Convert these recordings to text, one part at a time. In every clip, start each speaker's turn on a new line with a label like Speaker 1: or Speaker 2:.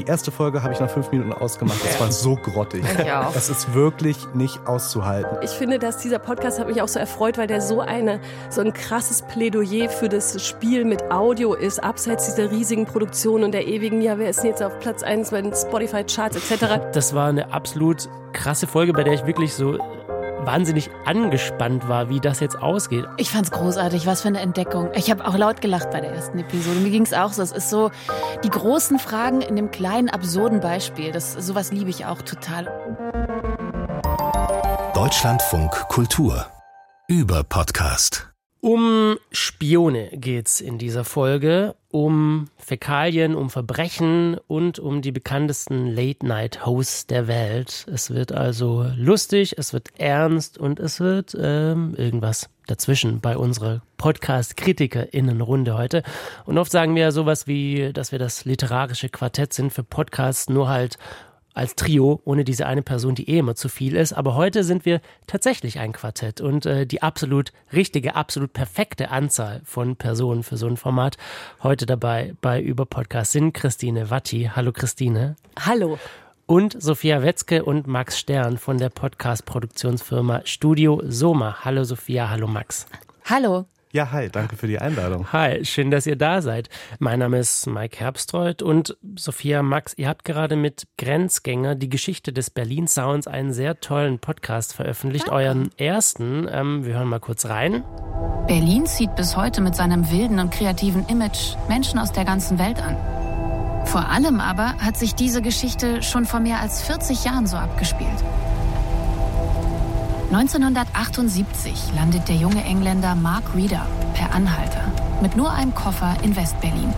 Speaker 1: die erste Folge habe ich nach fünf Minuten ausgemacht. Das war so grottig.
Speaker 2: Ich auch.
Speaker 1: Das ist wirklich nicht auszuhalten.
Speaker 2: Ich finde, dass dieser Podcast hat mich auch so erfreut, weil der so eine so ein krasses Plädoyer für das Spiel mit Audio ist, abseits dieser riesigen Produktion und der ewigen, ja, wer ist denn jetzt auf Platz 1 bei den Spotify Charts etc.
Speaker 3: Das war eine absolut krasse Folge, bei der ich wirklich so wahnsinnig angespannt war, wie das jetzt ausgeht.
Speaker 4: Ich fand's großartig, was für eine Entdeckung. Ich habe auch laut gelacht bei der ersten Episode. Mir ging's auch so. Es ist so die großen Fragen in dem kleinen absurden Beispiel. Das sowas liebe ich auch total.
Speaker 5: Deutschlandfunk Kultur über Podcast.
Speaker 3: Um Spione geht's in dieser Folge, um Fäkalien, um Verbrechen und um die bekanntesten Late-Night-Hosts der Welt. Es wird also lustig, es wird ernst und es wird ähm, irgendwas dazwischen bei unserer Podcast-KritikerInnenrunde heute. Und oft sagen wir ja sowas wie, dass wir das literarische Quartett sind für Podcasts, nur halt als Trio, ohne diese eine Person, die eh immer zu viel ist. Aber heute sind wir tatsächlich ein Quartett und äh, die absolut richtige, absolut perfekte Anzahl von Personen für so ein Format. Heute dabei bei Über Podcast sind Christine Watti. Hallo Christine.
Speaker 2: Hallo.
Speaker 3: Und Sophia Wetzke und Max Stern von der Podcast-Produktionsfirma Studio Soma. Hallo Sophia, hallo Max.
Speaker 4: Hallo.
Speaker 1: Ja, hi, danke für die Einladung.
Speaker 3: Hi, schön, dass ihr da seid. Mein Name ist Mike Herbstreuth und Sophia Max, ihr habt gerade mit Grenzgänger die Geschichte des Berlin Sounds einen sehr tollen Podcast veröffentlicht, Danke. euren ersten. Ähm, wir hören mal kurz rein.
Speaker 4: Berlin zieht bis heute mit seinem wilden und kreativen Image Menschen aus der ganzen Welt an. Vor allem aber hat sich diese Geschichte schon vor mehr als 40 Jahren so abgespielt. 1978 landet der junge Engländer Mark Reeder per Anhalter mit nur einem Koffer in Westberlin.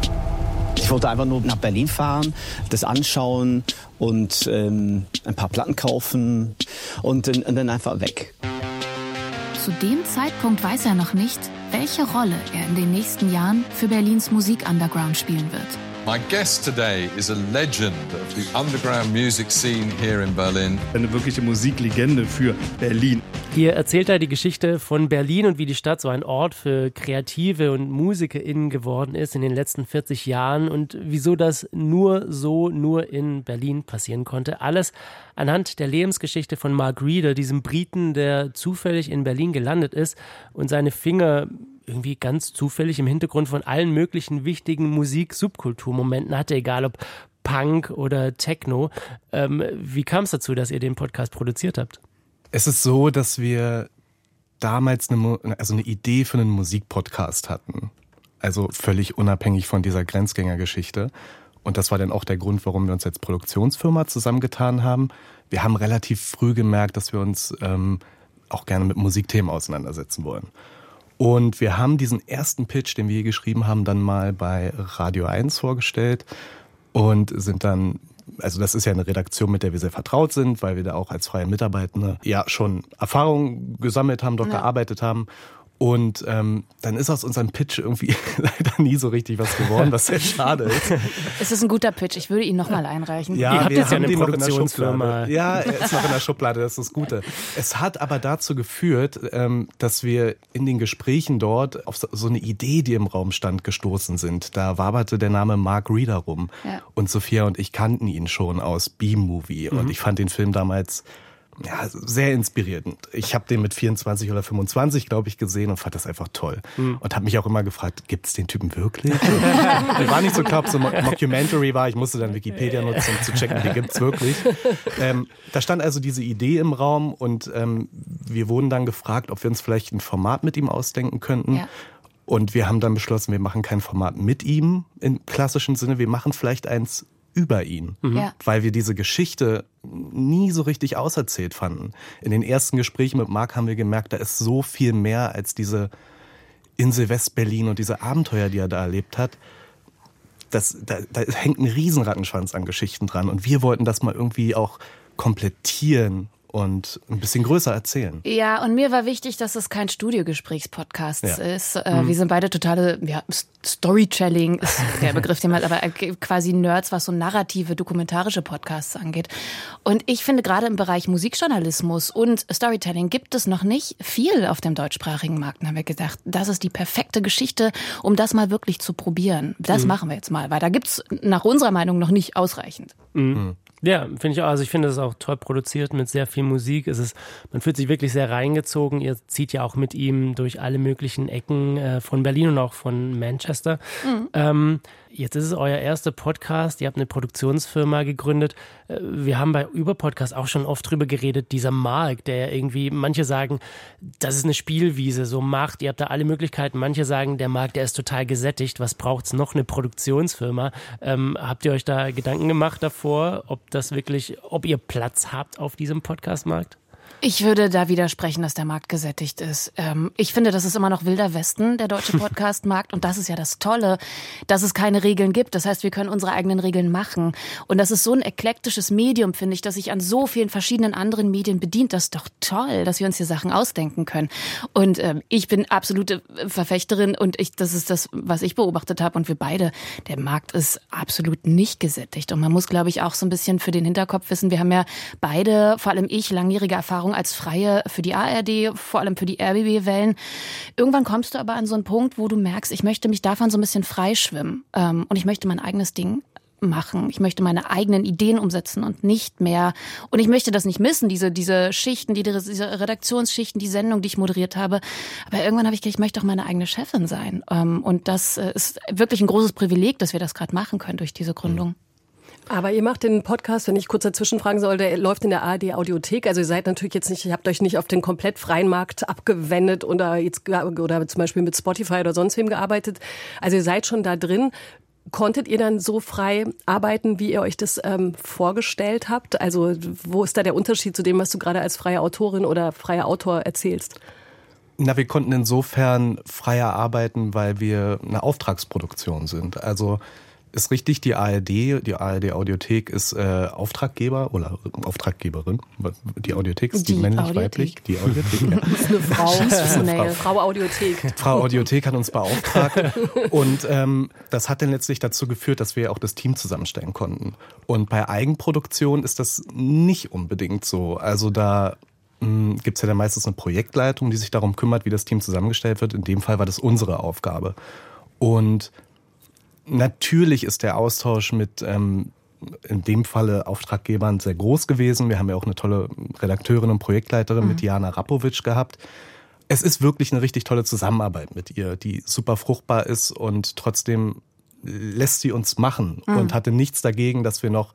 Speaker 6: Ich wollte einfach nur nach Berlin fahren, das anschauen und ähm, ein paar Platten kaufen und, und dann einfach weg.
Speaker 4: Zu dem Zeitpunkt weiß er noch nicht, welche Rolle er in den nächsten Jahren für Berlins Musik-Underground spielen wird.
Speaker 7: My guest today is a legend of the underground music scene here in Berlin.
Speaker 1: Eine wirkliche Musiklegende für Berlin.
Speaker 3: Hier erzählt er die Geschichte von Berlin und wie die Stadt so ein Ort für Kreative und MusikerInnen geworden ist in den letzten 40 Jahren und wieso das nur so, nur in Berlin passieren konnte. Alles anhand der Lebensgeschichte von Mark Reeder, diesem Briten, der zufällig in Berlin gelandet ist und seine Finger irgendwie ganz zufällig im Hintergrund von allen möglichen wichtigen Musik-Subkulturmomenten hatte, egal ob Punk oder Techno. Ähm, wie kam es dazu, dass ihr den Podcast produziert habt?
Speaker 1: Es ist so, dass wir damals eine, also eine Idee für einen Musikpodcast hatten. Also völlig unabhängig von dieser Grenzgängergeschichte. Und das war dann auch der Grund, warum wir uns als Produktionsfirma zusammengetan haben. Wir haben relativ früh gemerkt, dass wir uns ähm, auch gerne mit Musikthemen auseinandersetzen wollen. Und wir haben diesen ersten Pitch, den wir hier geschrieben haben, dann mal bei Radio 1 vorgestellt und sind dann also das ist ja eine Redaktion, mit der wir sehr vertraut sind, weil wir da auch als freie Mitarbeitende ja schon Erfahrungen gesammelt haben, dort ja. gearbeitet haben und ähm, dann ist aus unserem Pitch irgendwie leider nie so richtig was geworden, was sehr schade ist.
Speaker 4: Es ist ein guter Pitch, ich würde ihn nochmal einreichen.
Speaker 3: Ja, Ihr habt jetzt ja eine Produktionsfirma.
Speaker 1: Ja, er ist noch in der Schublade, das ist das Gute. Es hat aber dazu geführt, ähm, dass wir in den Gesprächen dort auf so eine Idee, die im Raum stand, gestoßen sind. Da waberte der Name Mark Reeder rum. Ja. Und Sophia und ich kannten ihn schon aus B-Movie. Mhm. Und ich fand den Film damals ja, sehr inspirierend. Ich habe den mit 24 oder 25, glaube ich, gesehen und fand das einfach toll. Mhm. Und habe mich auch immer gefragt, gibt es den Typen wirklich? ich war nicht so klar, ob so ein Mockumentary war. Ich musste dann Wikipedia nutzen, um zu checken, die gibt's wirklich. Ähm, da stand also diese Idee im Raum und ähm, wir wurden dann gefragt, ob wir uns vielleicht ein Format mit ihm ausdenken könnten. Ja. Und wir haben dann beschlossen, wir machen kein Format mit ihm im klassischen Sinne, wir machen vielleicht eins über ihn, mhm. ja. weil wir diese Geschichte nie so richtig auserzählt fanden. In den ersten Gesprächen mit Marc haben wir gemerkt, da ist so viel mehr als diese Insel West-Berlin und diese Abenteuer, die er da erlebt hat. Das, da, da hängt ein Riesenrattenschwanz an Geschichten dran und wir wollten das mal irgendwie auch komplettieren und ein bisschen größer erzählen.
Speaker 4: Ja, und mir war wichtig, dass es kein Studiogesprächspodcast ja. ist. Äh,
Speaker 1: Mhm.
Speaker 4: Wir sind beide totale ja, Storytelling ist der Begriff, den man aber äh, quasi Nerds, was so narrative, dokumentarische Podcasts angeht. Und ich finde gerade im Bereich Musikjournalismus und Storytelling gibt es noch nicht viel auf dem deutschsprachigen Markt. Da haben wir gedacht, das ist die perfekte Geschichte, um das mal wirklich zu probieren. Das
Speaker 3: Mhm.
Speaker 4: machen wir jetzt mal, weil da gibt's nach unserer Meinung noch nicht ausreichend.
Speaker 3: Mhm. Ja, finde ich auch. Also ich finde es auch toll produziert mit sehr viel Musik. Es ist, man fühlt sich wirklich sehr reingezogen. Ihr zieht ja auch mit ihm durch alle möglichen Ecken äh, von Berlin und auch von Manchester.
Speaker 4: Mhm.
Speaker 3: Ähm, jetzt ist es euer erster Podcast. Ihr habt eine Produktionsfirma gegründet. Äh, Wir haben bei Überpodcast auch schon oft drüber geredet, dieser Markt, der irgendwie, manche sagen, das ist eine Spielwiese, so Macht, ihr habt da alle Möglichkeiten. Manche sagen, der Markt, der ist total gesättigt. Was braucht's noch? Eine Produktionsfirma. Ähm, habt ihr euch da Gedanken gemacht davor, ob das wirklich, ob ihr Platz habt auf diesem Podcastmarkt?
Speaker 4: Ich würde da widersprechen, dass der Markt gesättigt ist. Ähm, ich finde, das ist immer noch wilder Westen, der deutsche Podcast-Markt. Und das ist ja das Tolle, dass es keine Regeln gibt. Das heißt, wir können unsere eigenen Regeln machen. Und das ist so ein eklektisches Medium, finde ich, das sich an so vielen verschiedenen anderen Medien bedient. Das ist doch toll, dass wir uns hier Sachen ausdenken können. Und ähm, ich bin absolute Verfechterin und ich, das ist das, was ich beobachtet habe. Und wir beide, der Markt ist absolut nicht gesättigt. Und man muss, glaube ich, auch so ein bisschen für den Hinterkopf wissen, wir haben ja beide, vor allem ich, langjährige Erfahrung als Freie für die ARD, vor allem für die RBB-Wellen. Irgendwann kommst du aber an so einen Punkt, wo du merkst, ich möchte mich davon so ein bisschen freischwimmen. Ähm, und ich möchte mein eigenes Ding machen. Ich möchte meine eigenen Ideen umsetzen und nicht mehr. Und ich möchte das nicht missen, diese, diese Schichten, die, diese Redaktionsschichten, die Sendung, die ich moderiert habe. Aber irgendwann habe ich gedacht, ich möchte auch meine eigene Chefin sein. Ähm, Und das äh, ist wirklich ein großes Privileg, dass wir das gerade machen können durch diese Gründung.
Speaker 2: Aber ihr macht den Podcast, wenn ich kurz dazwischen fragen soll, der läuft in der ARD Audiothek. Also ihr seid natürlich jetzt nicht, ihr habt euch nicht auf den komplett freien Markt abgewendet oder jetzt oder zum Beispiel mit Spotify oder sonst wem gearbeitet. Also ihr seid schon da drin. Konntet ihr dann so frei arbeiten, wie ihr euch das ähm, vorgestellt habt? Also wo ist da der Unterschied zu dem, was du gerade als freie Autorin oder freier Autor erzählst?
Speaker 1: Na, wir konnten insofern freier arbeiten, weil wir eine Auftragsproduktion sind. Also ist richtig, die ARD, die ARD Audiothek ist äh, Auftraggeber oder Auftraggeberin. Die Audiothek ist die,
Speaker 2: Die
Speaker 1: männlich,
Speaker 2: Audiothek.
Speaker 1: weiblich? Die Audiothek, ja.
Speaker 2: Das ist eine Frau.
Speaker 1: Schieß eine
Speaker 2: Frau.
Speaker 1: Frau.
Speaker 2: Frau Audiothek.
Speaker 1: Frau Audiothek hat uns beauftragt und ähm, das hat dann letztlich dazu geführt, dass wir auch das Team zusammenstellen konnten. Und bei Eigenproduktion ist das nicht unbedingt so. Also da gibt es ja dann meistens eine Projektleitung, die sich darum kümmert, wie das Team zusammengestellt wird. In dem Fall war das unsere Aufgabe. Und natürlich ist der Austausch mit ähm, in dem Falle Auftraggebern sehr groß gewesen. Wir haben ja auch eine tolle Redakteurin und Projektleiterin
Speaker 8: Mhm.
Speaker 1: mit Jana Rapowitsch gehabt. Es ist wirklich eine richtig tolle Zusammenarbeit mit ihr, die super fruchtbar ist und trotzdem lässt sie uns machen
Speaker 8: Mhm.
Speaker 1: und hatte nichts dagegen, dass wir noch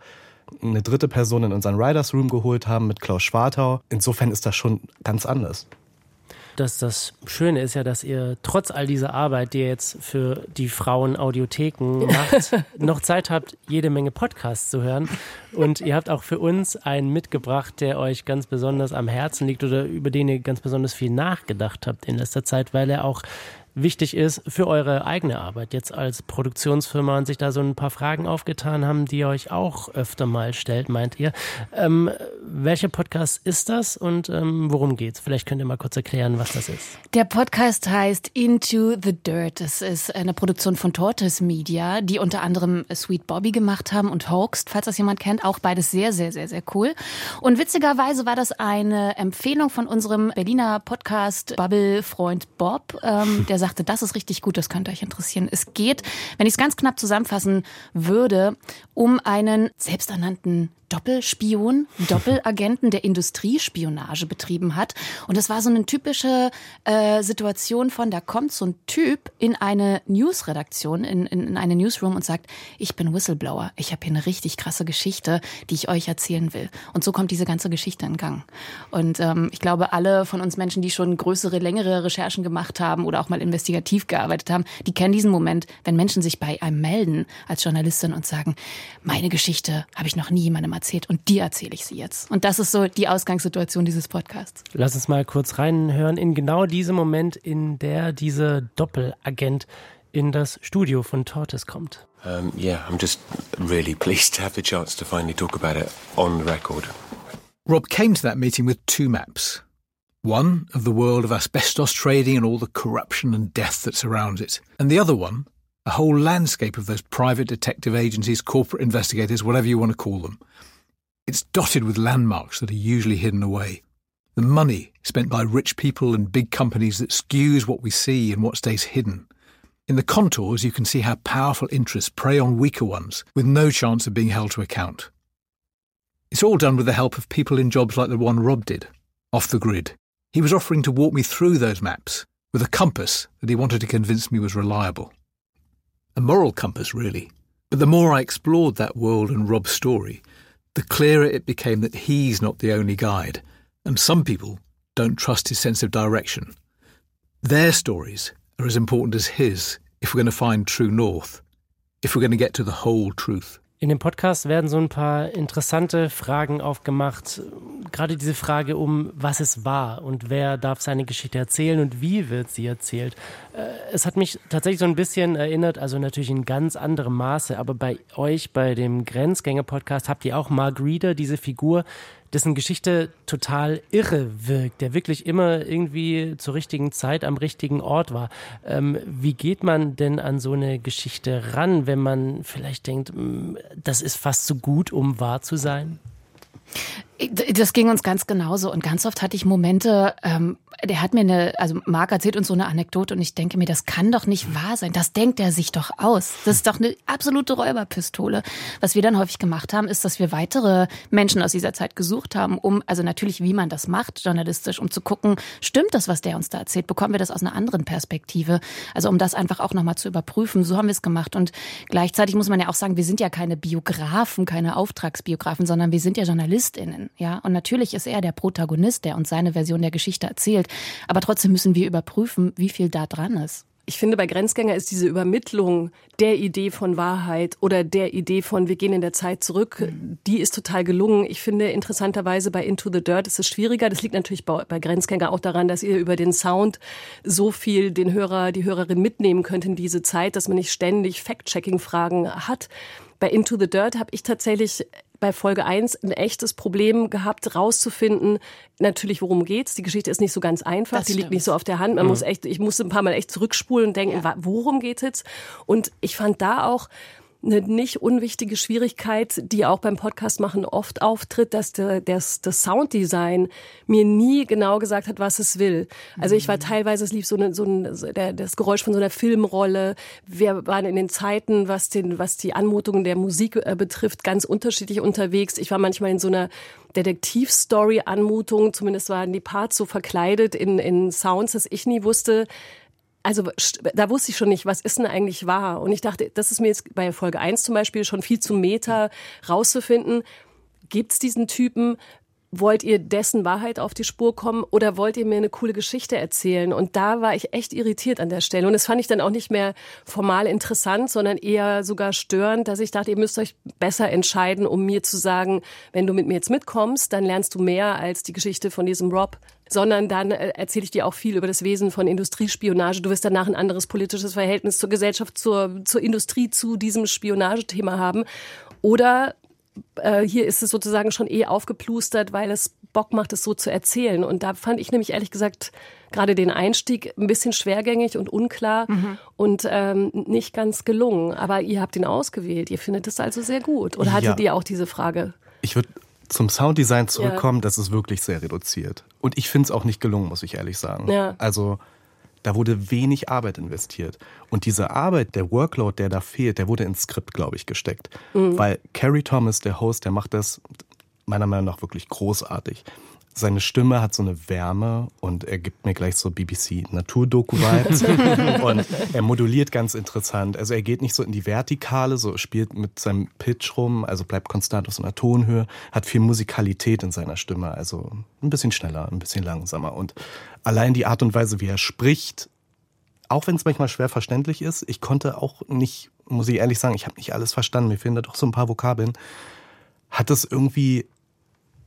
Speaker 1: eine dritte Person in unseren Writers Room geholt haben mit Klaus Schwartau. Insofern ist das schon ganz anders.
Speaker 3: Das, das Schöne ist ja, dass ihr trotz all dieser Arbeit, die ihr jetzt für die Frauen Audiotheken macht, noch Zeit habt, jede Menge Podcasts zu hören. Und ihr habt auch für uns einen mitgebracht, der euch ganz besonders am Herzen liegt oder über den ihr ganz besonders viel nachgedacht habt in letzter Zeit, weil er auch wichtig ist für eure eigene Arbeit jetzt als Produktionsfirma und sich da so ein paar Fragen aufgetan haben, die ihr euch auch öfter mal stellt, meint ihr. Ähm, welcher Podcast ist das und ähm, worum geht's? Vielleicht könnt ihr mal kurz erklären, was das ist.
Speaker 4: Der Podcast heißt Into the Dirt. Es ist eine Produktion von Tortoise Media, die unter anderem Sweet Bobby gemacht haben und Hoaxed, falls das jemand kennt. Auch beides sehr, sehr, sehr, sehr cool. Und witzigerweise war das eine Empfehlung von unserem Berliner Podcast-Bubble-Freund Bob, ähm, der sagte, das ist richtig gut, das könnte euch interessieren. Es geht, wenn ich es ganz knapp zusammenfassen würde, um einen selbsternannten Doppelspion, Doppelagenten, der Industriespionage betrieben hat. Und das war so eine typische äh, Situation von, da kommt so ein Typ in eine Newsredaktion, in, in, in eine Newsroom und sagt, ich bin Whistleblower, ich habe hier eine richtig krasse Geschichte, die ich euch erzählen will. Und so kommt diese ganze Geschichte in Gang. Und ähm, ich glaube, alle von uns Menschen, die schon größere, längere Recherchen gemacht haben oder auch mal investigativ gearbeitet haben, die kennen diesen Moment, wenn Menschen sich bei einem melden als Journalistin und sagen, meine Geschichte habe ich noch nie jemandem erzählt und dir erzähle ich sie jetzt. Und das ist so die Ausgangssituation dieses Podcasts.
Speaker 3: Lass uns mal kurz reinhören in genau diesem Moment, in der dieser Doppelagent in das Studio von Tortoise kommt.
Speaker 9: Um, yeah, I'm just really pleased to have the chance to finally talk about it on record.
Speaker 8: Rob came to that meeting with two maps. One of the world of asbestos trading and all the corruption and death that surrounds it, and the other one, a whole landscape of those private detective agencies, corporate investigators, whatever you want to call them. It's dotted with landmarks that are usually hidden away. The money spent by rich people and big companies that skews what we see and what stays hidden. In the contours, you can see how powerful interests prey on weaker ones with no chance of being held to account. It's all done with the help of people in jobs like the one Rob did, off the grid. He was offering to walk me through those maps with a compass that he wanted to convince me was reliable. A moral compass, really. But the more I explored that world and Rob's story, the clearer it became that he's not the only guide, and some people don't trust his sense of direction. Their stories are as important as his if we're going to find true north, if we're going to get to the whole truth.
Speaker 3: In dem Podcast werden so ein paar interessante Fragen aufgemacht. Gerade diese Frage um, was es war und wer darf seine Geschichte erzählen und wie wird sie erzählt. Äh, es hat mich tatsächlich so ein bisschen erinnert, also natürlich in ganz anderem Maße, aber bei euch, bei dem Grenzgänger-Podcast, habt ihr auch Margarita, diese Figur, dessen Geschichte total irre wirkt, der wirklich immer irgendwie zur richtigen Zeit am richtigen Ort war. Ähm, wie geht man denn an so eine Geschichte ran, wenn man vielleicht denkt, mm, das ist fast zu gut, um wahr zu sein?
Speaker 4: Das ging uns ganz genauso. Und ganz oft hatte ich Momente, ähm, der hat mir eine, also Marc erzählt uns so eine Anekdote und ich denke mir, das kann doch nicht wahr sein. Das denkt er sich doch aus. Das ist doch eine absolute Räuberpistole. Was wir dann häufig gemacht haben, ist, dass wir weitere Menschen aus dieser Zeit gesucht haben, um, also natürlich, wie man das macht, journalistisch, um zu gucken, stimmt das, was der uns da erzählt? Bekommen wir das aus einer anderen Perspektive? Also um das einfach auch nochmal zu überprüfen. So haben wir es gemacht. Und gleichzeitig muss man ja auch sagen, wir sind ja keine Biografen, keine Auftragsbiografen, sondern wir sind ja JournalistInnen. Ja, und natürlich ist er der Protagonist, der uns seine Version der Geschichte erzählt. Aber trotzdem müssen wir überprüfen, wie viel da dran ist.
Speaker 2: Ich finde, bei Grenzgänger ist diese Übermittlung der Idee von Wahrheit oder der Idee von wir gehen in der Zeit zurück, mhm. die ist total gelungen. Ich finde interessanterweise bei Into the Dirt ist es schwieriger. Das liegt natürlich bei, bei Grenzgänger auch daran, dass ihr über den Sound so viel den Hörer, die Hörerin mitnehmen könnt in diese Zeit, dass man nicht ständig Fact-Checking-Fragen hat. Bei Into the Dirt habe ich tatsächlich bei Folge 1 ein echtes Problem gehabt, rauszufinden, natürlich, worum geht's. Die Geschichte ist nicht so ganz einfach, das die liegt nicht so auf der Hand. Man mhm. muss echt, ich musste ein paar Mal echt zurückspulen und denken, ja. worum geht jetzt? Und ich fand da auch, eine nicht unwichtige Schwierigkeit, die auch beim Podcast machen oft auftritt, dass der, das, das Sounddesign mir nie genau gesagt hat, was es will. Also ich war mhm. teilweise, es lief so, eine, so ein, der, das Geräusch von so einer Filmrolle. Wir waren in den Zeiten, was den, was die Anmutungen der Musik äh, betrifft, ganz unterschiedlich unterwegs. Ich war manchmal in so einer Detektivstory-Anmutung, zumindest waren die Parts so verkleidet in, in Sounds, dass ich nie wusste, also da wusste ich schon nicht, was ist denn eigentlich wahr? Und ich dachte, das ist mir jetzt bei Folge 1 zum Beispiel schon viel zu Meta rauszufinden. Gibt es diesen Typen? wollt ihr dessen Wahrheit auf die Spur kommen oder wollt ihr mir eine coole Geschichte erzählen? Und da war ich echt irritiert an der Stelle. Und das fand ich dann auch nicht mehr formal interessant, sondern eher sogar störend, dass ich dachte, ihr müsst euch besser entscheiden, um mir zu sagen, wenn du mit mir jetzt mitkommst, dann lernst du mehr als die Geschichte von diesem Rob sondern dann äh, erzähle ich dir auch viel über das Wesen von Industriespionage. Du wirst danach ein anderes politisches Verhältnis zur Gesellschaft, zur, zur Industrie, zu diesem Spionagethema haben. Oder äh, hier ist es sozusagen schon eh aufgeplustert, weil es Bock macht, es so zu erzählen. Und da fand ich nämlich ehrlich gesagt gerade den Einstieg ein bisschen schwergängig und unklar mhm. und ähm, nicht ganz gelungen. Aber ihr habt ihn ausgewählt. Ihr findet es also sehr gut. Oder hattet ja. ihr auch diese Frage?
Speaker 1: Ich würde zum Sounddesign zurückkommen. Ja. Das ist wirklich sehr reduziert. Und ich finde es auch nicht gelungen, muss ich ehrlich sagen. Ja. Also da wurde wenig Arbeit investiert. Und diese Arbeit, der Workload, der da fehlt, der wurde ins Skript, glaube ich, gesteckt. Mhm. Weil Carrie Thomas, der Host, der macht das meiner Meinung nach wirklich großartig seine Stimme hat so eine Wärme und er gibt mir gleich so BBC Naturdoku-Vibes. und er moduliert ganz interessant. Also er geht nicht so in die Vertikale, so spielt mit seinem Pitch rum, also bleibt konstant auf so einer Tonhöhe, hat viel Musikalität in seiner Stimme, also ein bisschen schneller, ein bisschen langsamer. Und allein die Art und Weise, wie er spricht, auch wenn es manchmal schwer verständlich ist, ich konnte auch nicht, muss ich ehrlich sagen, ich habe nicht alles verstanden, mir fehlen da doch so ein paar Vokabeln, hat es irgendwie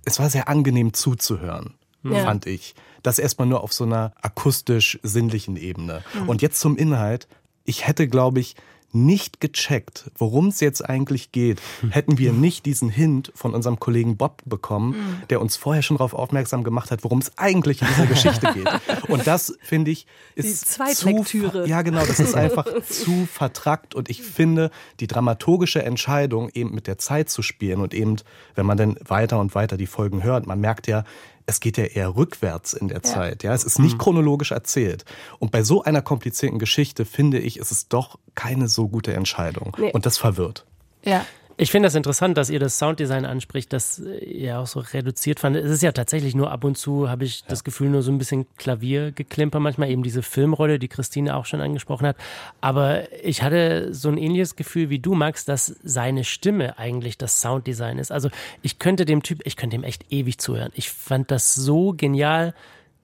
Speaker 1: es war sehr angenehm zuzuhören, ja. fand ich. Das erstmal nur auf so einer akustisch-sinnlichen Ebene. Mhm. Und jetzt zum Inhalt. Ich hätte, glaube ich, nicht gecheckt, worum es jetzt eigentlich geht, hätten wir nicht diesen Hint von unserem Kollegen Bob bekommen, mhm. der uns vorher schon darauf aufmerksam gemacht hat, worum es eigentlich in dieser Geschichte geht. Und das, finde ich, ist
Speaker 2: die zu,
Speaker 1: ja genau, das ist einfach zu vertrackt und ich finde, die dramaturgische Entscheidung, eben mit der Zeit zu spielen und eben, wenn man dann weiter und weiter die Folgen hört, man merkt ja, es geht ja eher rückwärts in der ja. Zeit. Ja, es ist nicht mhm. chronologisch erzählt. Und bei so einer komplizierten Geschichte finde ich, ist es doch keine so gute Entscheidung. Nee. Und das verwirrt.
Speaker 3: Ja. Ich finde das interessant, dass ihr das Sounddesign anspricht, das ihr auch so reduziert fand. Es ist ja tatsächlich nur ab und zu, habe ich ja. das Gefühl, nur so ein bisschen Klaviergeklimper, manchmal eben diese Filmrolle, die Christine auch schon angesprochen hat. Aber ich hatte so ein ähnliches Gefühl wie du, Max, dass seine Stimme eigentlich das Sounddesign ist. Also ich könnte dem Typ, ich könnte ihm echt ewig zuhören. Ich fand das so genial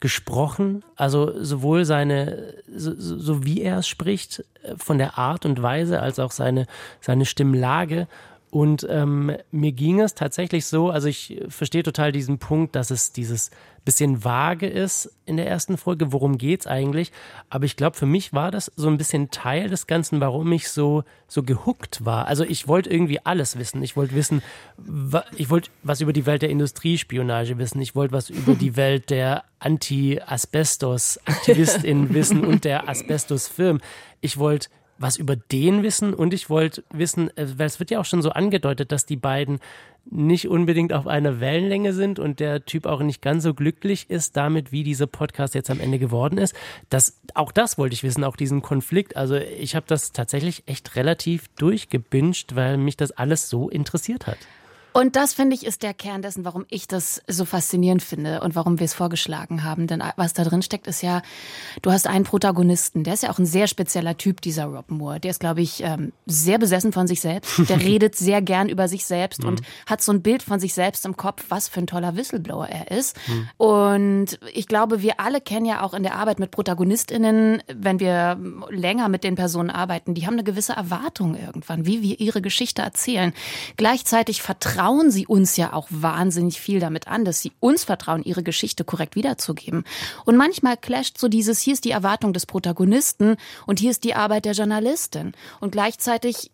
Speaker 3: gesprochen, also sowohl seine, so, so wie er es spricht, äh, von der Art und Weise, als auch seine, seine Stimmlage. Und ähm, mir ging es tatsächlich so, also ich verstehe total diesen Punkt, dass es dieses bisschen vage ist in der ersten Folge, worum geht's eigentlich. Aber ich glaube, für mich war das so ein bisschen Teil des Ganzen, warum ich so, so gehuckt war. Also ich wollte irgendwie alles wissen. Ich wollte wissen, ich wollte was über die Welt der Industriespionage wissen. Ich wollte was über die Welt der Anti-Asbestos-AktivistInnen wissen und der Asbestos-Firmen. Ich wollte was über den wissen und ich wollte wissen, äh, weil es wird ja auch schon so angedeutet, dass die beiden nicht unbedingt auf einer Wellenlänge sind und der Typ auch nicht ganz so glücklich ist damit, wie dieser Podcast jetzt am Ende geworden ist. Das, auch das wollte ich wissen, auch diesen Konflikt. Also ich habe das tatsächlich echt relativ durchgebinged, weil mich das alles so interessiert hat.
Speaker 4: Und das, finde ich, ist der Kern dessen, warum ich das so faszinierend finde und warum wir es vorgeschlagen haben. Denn was da drin steckt, ist ja, du hast einen Protagonisten, der ist ja auch ein sehr spezieller Typ, dieser Rob Moore. Der ist, glaube ich, ähm, sehr besessen von sich selbst. Der redet sehr gern über sich selbst mhm. und hat so ein Bild von sich selbst im Kopf, was für ein toller Whistleblower er ist. Mhm. Und ich glaube, wir alle kennen ja auch in der Arbeit mit ProtagonistInnen, wenn wir länger mit den Personen arbeiten, die haben eine gewisse Erwartung irgendwann, wie wir ihre Geschichte erzählen. Gleichzeitig vertrauen vertrauen sie uns ja auch wahnsinnig viel damit an, dass sie uns vertrauen, ihre Geschichte korrekt wiederzugeben. Und manchmal clasht so dieses, hier ist die Erwartung des Protagonisten und hier ist die Arbeit der Journalistin. Und gleichzeitig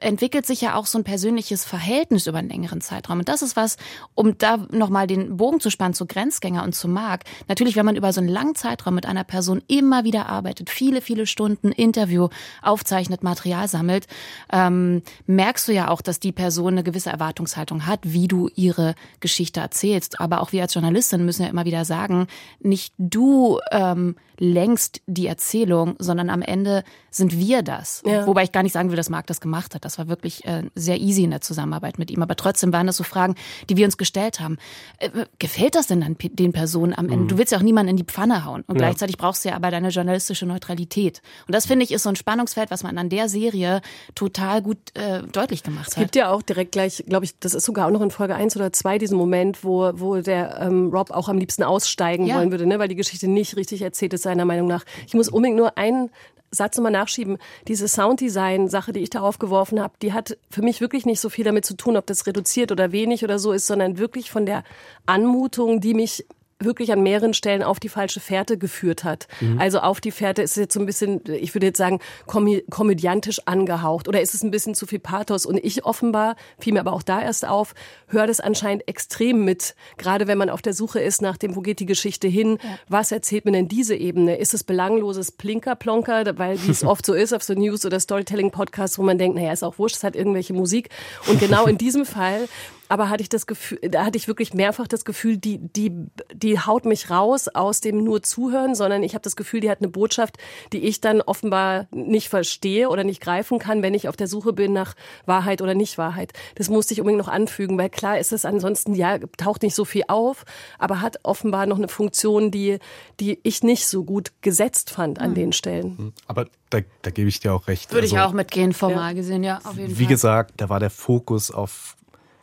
Speaker 4: entwickelt sich ja auch so ein persönliches Verhältnis über einen längeren Zeitraum. Und das ist was, um da nochmal den Bogen zu spannen zu Grenzgänger und zu Mark. Natürlich, wenn man über so einen langen Zeitraum mit einer Person immer wieder arbeitet, viele, viele Stunden Interview aufzeichnet, Material sammelt, ähm, merkst du ja auch, dass die Person eine gewisse Erwartungshaltung hat, wie du ihre Geschichte erzählst. Aber auch wir als Journalistin müssen ja immer wieder sagen, nicht du ähm, längst die Erzählung, sondern am Ende sind wir das. Ja. Wobei ich gar nicht sagen will, dass Marc das gemacht hat. Das war wirklich äh, sehr easy in der Zusammenarbeit mit ihm. Aber trotzdem waren das so Fragen, die wir uns gestellt haben. Äh, gefällt das denn dann den Personen am Ende? Mhm. Du willst ja auch niemanden in die Pfanne hauen. Und ja. gleichzeitig brauchst du ja aber deine journalistische Neutralität. Und das finde ich ist so ein Spannungsfeld, was man an der Serie total gut äh, deutlich gemacht hat.
Speaker 2: Es gibt ja auch direkt gleich, glaube ich, das ist sogar auch noch in Folge 1 oder 2 diesen Moment, wo, wo der ähm, Rob auch am liebsten aussteigen ja. wollen würde, ne? weil die Geschichte nicht richtig erzählt ist seiner Meinung nach. Ich muss unbedingt nur einen Satz nochmal nachschieben. Diese Sounddesign-Sache, die ich darauf geworfen habe, die hat für mich wirklich nicht so viel damit zu tun, ob das reduziert oder wenig oder so ist, sondern wirklich von der Anmutung, die mich wirklich an mehreren Stellen auf die falsche Fährte geführt hat. Mhm. Also auf die Fährte ist jetzt so ein bisschen, ich würde jetzt sagen, komö komödiantisch angehaucht oder ist es ein bisschen zu viel Pathos? Und ich offenbar, fiel mir aber auch da erst auf, höre das anscheinend extrem mit, gerade wenn man auf der Suche ist nach dem, wo geht die Geschichte hin, ja. was erzählt mir denn diese Ebene? Ist es belangloses Plinker-Plonker, weil wie es oft so ist auf so News- oder Storytelling-Podcasts, wo man denkt, naja, ist auch wurscht, es hat irgendwelche Musik. Und genau in diesem Fall aber hatte ich das Gefühl, da hatte ich wirklich mehrfach das Gefühl, die, die, die haut mich raus aus dem nur Zuhören, sondern ich habe das Gefühl, die hat eine Botschaft, die ich dann offenbar nicht verstehe oder nicht greifen kann, wenn ich auf der Suche bin nach Wahrheit oder Nicht-Wahrheit. Das musste ich unbedingt noch anfügen, weil klar ist es ansonsten, ja, taucht nicht so viel auf, aber hat offenbar noch eine Funktion, die, die ich nicht so gut gesetzt fand an mhm. den Stellen.
Speaker 1: Hm, aber da, da gebe ich dir auch recht.
Speaker 4: Würde also, ich auch mitgehen, formal ja. gesehen, ja, auf jeden
Speaker 1: wie Fall. Wie gesagt, da war der Fokus auf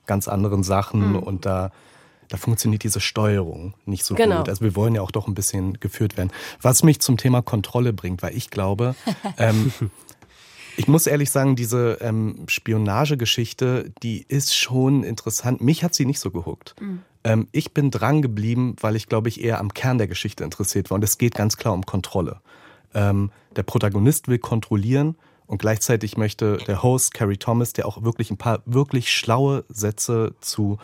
Speaker 1: ganz anderen Sachen mhm. und da da funktioniert diese Steuerung nicht so genau. gut. Also wir wollen ja auch doch ein bisschen geführt werden. Was mich zum Thema Kontrolle bringt, weil ich glaube, ähm, ich muss ehrlich sagen, diese ähm, Spionagegeschichte, die ist schon interessant. Mich hat sie nicht so gehuckt. Mhm. Ähm, ich bin dran geblieben, weil ich glaube ich eher am Kern der Geschichte interessiert war. Und es geht ganz klar um Kontrolle. Ähm, der Protagonist will kontrollieren Und gleichzeitig möchte der Host, Carrie Thomas, der auch wirklich ein paar wirklich schlaue Sätze zu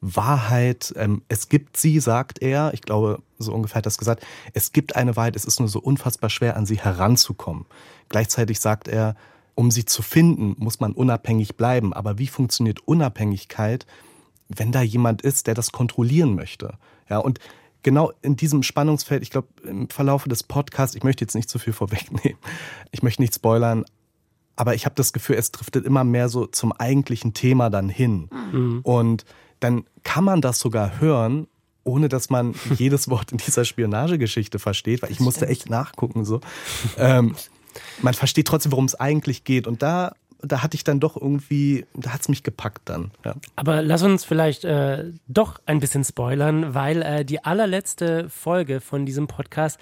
Speaker 1: Wahrheit, ähm, es gibt sie, sagt er, ich glaube, so ungefähr hat er das gesagt, es gibt eine Wahrheit, es ist nur so unfassbar schwer, an sie heranzukommen. Gleichzeitig sagt er, um sie zu finden, muss man unabhängig bleiben. Aber wie funktioniert Unabhängigkeit, wenn da jemand ist, der das kontrollieren möchte? Ja, und genau in diesem Spannungsfeld, ich glaube, im Verlauf des Podcasts, ich möchte jetzt nicht zu viel vorwegnehmen, ich möchte nicht spoilern, aber ich habe das Gefühl, es driftet immer mehr so zum eigentlichen Thema dann hin. Mhm. Und dann kann man das sogar hören, ohne dass man jedes Wort in dieser Spionagegeschichte versteht, weil ich musste echt nachgucken so. Ähm, man versteht trotzdem, worum es eigentlich geht. Und da, da hatte ich dann doch irgendwie, da hat es mich gepackt dann. Ja.
Speaker 3: Aber lass uns vielleicht äh, doch ein bisschen spoilern, weil äh, die allerletzte Folge von diesem Podcast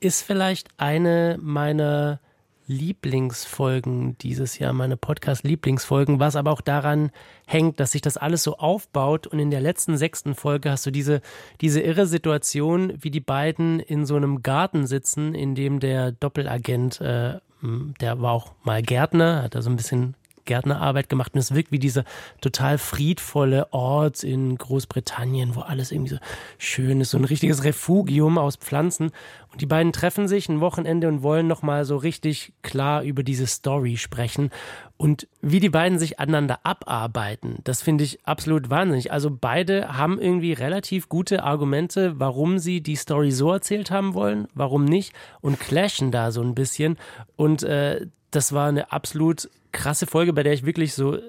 Speaker 3: ist vielleicht eine meiner Lieblingsfolgen dieses Jahr, meine Podcast-Lieblingsfolgen, was aber auch daran hängt, dass sich das alles so aufbaut und in der letzten sechsten Folge hast du diese, diese irre Situation, wie die beiden in so einem Garten sitzen, in dem der Doppelagent, äh, der war auch mal Gärtner, hat da so ein bisschen Gärtnerarbeit gemacht und es wirkt wie dieser total friedvolle Ort in Großbritannien, wo alles irgendwie so schön ist, so ein richtiges Refugium aus Pflanzen. Und die beiden treffen sich ein Wochenende und wollen nochmal so richtig klar über diese Story sprechen. Und wie die beiden sich aneinander abarbeiten, das finde ich absolut wahnsinnig. Also beide haben irgendwie relativ gute Argumente, warum sie die Story so erzählt haben wollen, warum nicht, und clashen da so ein bisschen. Und äh, das war eine absolut krasse Folge, bei der ich wirklich so äh,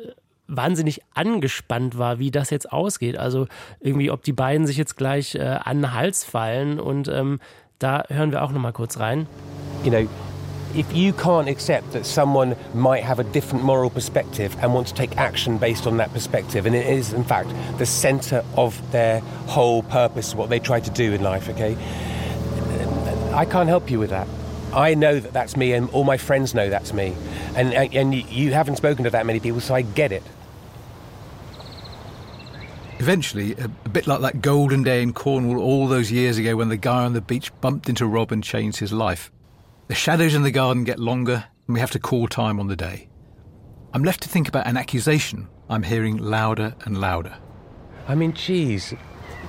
Speaker 3: wahnsinnig angespannt war, wie das jetzt ausgeht. Also irgendwie, ob die beiden sich jetzt gleich äh, an den Hals fallen. Und ähm, da hören wir auch noch mal kurz rein.
Speaker 9: You know, if you can't accept that someone might have a different moral perspective and want to take action based on that perspective, and it is in fact the center of their whole purpose, what they try to do in life, okay? I can't help you with that. I know that that's me, and all my friends know that's me. And, and you haven't spoken to that many people, so I get it.
Speaker 8: Eventually, a, a, bit like that golden day in Cornwall all those years ago when the guy on the beach bumped into Rob and changed his life. The shadows in the garden get longer, and we have to call time on the day. I'm left to think about an accusation I'm hearing louder and louder.
Speaker 9: I mean, geez,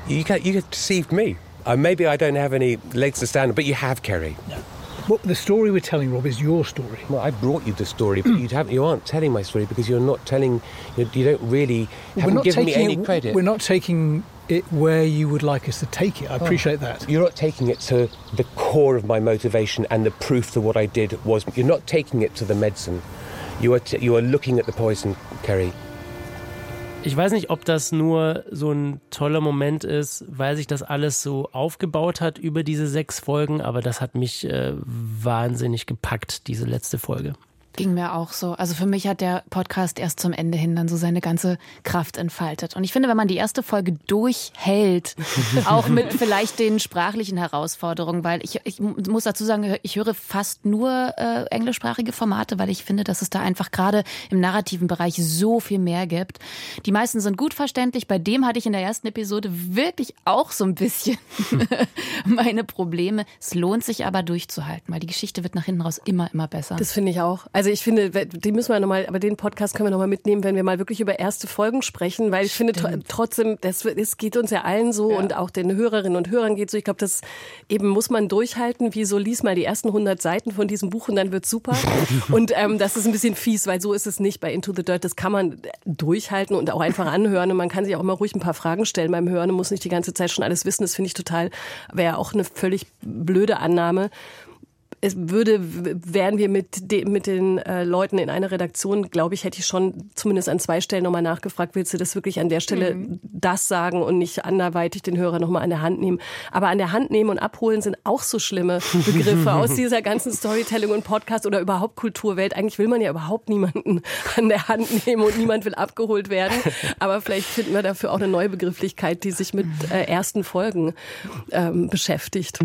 Speaker 9: you, you deceived me. Uh, maybe I don't have any legs to stand on, but you have, Kerry. No.
Speaker 10: The story we're telling, Rob, is your story.
Speaker 9: Well, I brought you the story, but you haven't. You aren't telling my story because you're not telling. You, you don't really well, haven't given me any
Speaker 10: it,
Speaker 9: credit.
Speaker 10: We're not taking it where you would like us to take it. I oh. appreciate that.
Speaker 9: You're not taking it to the core of my motivation and the proof that what I did was. You're not taking it to the medicine. You are. T- you are looking at the poison, Kerry.
Speaker 3: Ich weiß nicht, ob das nur so ein toller Moment ist, weil sich das alles so aufgebaut hat über diese sechs Folgen, aber das hat mich äh, wahnsinnig gepackt, diese letzte Folge.
Speaker 4: Ging mir auch so. Also für mich hat der Podcast erst zum Ende hin dann so seine ganze Kraft entfaltet. Und ich finde, wenn man die erste Folge durchhält, auch mit vielleicht den sprachlichen Herausforderungen, weil ich, ich muss dazu sagen, ich höre fast nur äh, englischsprachige Formate, weil ich finde, dass es da einfach gerade im narrativen Bereich so viel mehr gibt. Die meisten sind gut verständlich. Bei dem hatte ich in der ersten Episode wirklich auch so ein bisschen meine Probleme. Es lohnt sich aber durchzuhalten, weil die Geschichte wird nach hinten raus immer, immer besser.
Speaker 2: Das finde ich auch. Also ich finde, die müssen wir nochmal, aber den Podcast können wir nochmal mitnehmen, wenn wir mal wirklich über erste Folgen sprechen, weil ich Stimmt. finde trotzdem, das, das geht uns ja allen so ja. und auch den Hörerinnen und Hörern geht so. Ich glaube, das eben muss man durchhalten, wie so lies mal die ersten 100 Seiten von diesem Buch und dann wird's super. und ähm, das ist ein bisschen fies, weil so ist es nicht bei Into the Dirt. Das kann man durchhalten und auch einfach anhören und man kann sich auch immer ruhig ein paar Fragen stellen beim Hören und muss nicht die ganze Zeit schon alles wissen. Das finde ich total, wäre auch eine völlig blöde Annahme es würde, wären wir mit, de, mit den äh, Leuten in einer Redaktion, glaube ich, hätte ich schon zumindest an zwei Stellen nochmal nachgefragt, willst du das wirklich an der Stelle mhm. das sagen und nicht anderweitig den Hörer nochmal an der Hand nehmen. Aber an der Hand nehmen und abholen sind auch so schlimme Begriffe aus dieser ganzen Storytelling und Podcast oder überhaupt Kulturwelt. Eigentlich will man ja überhaupt niemanden an der Hand nehmen und niemand will abgeholt werden. Aber vielleicht finden wir dafür auch eine neue Begrifflichkeit, die sich mit äh, ersten Folgen ähm, beschäftigt.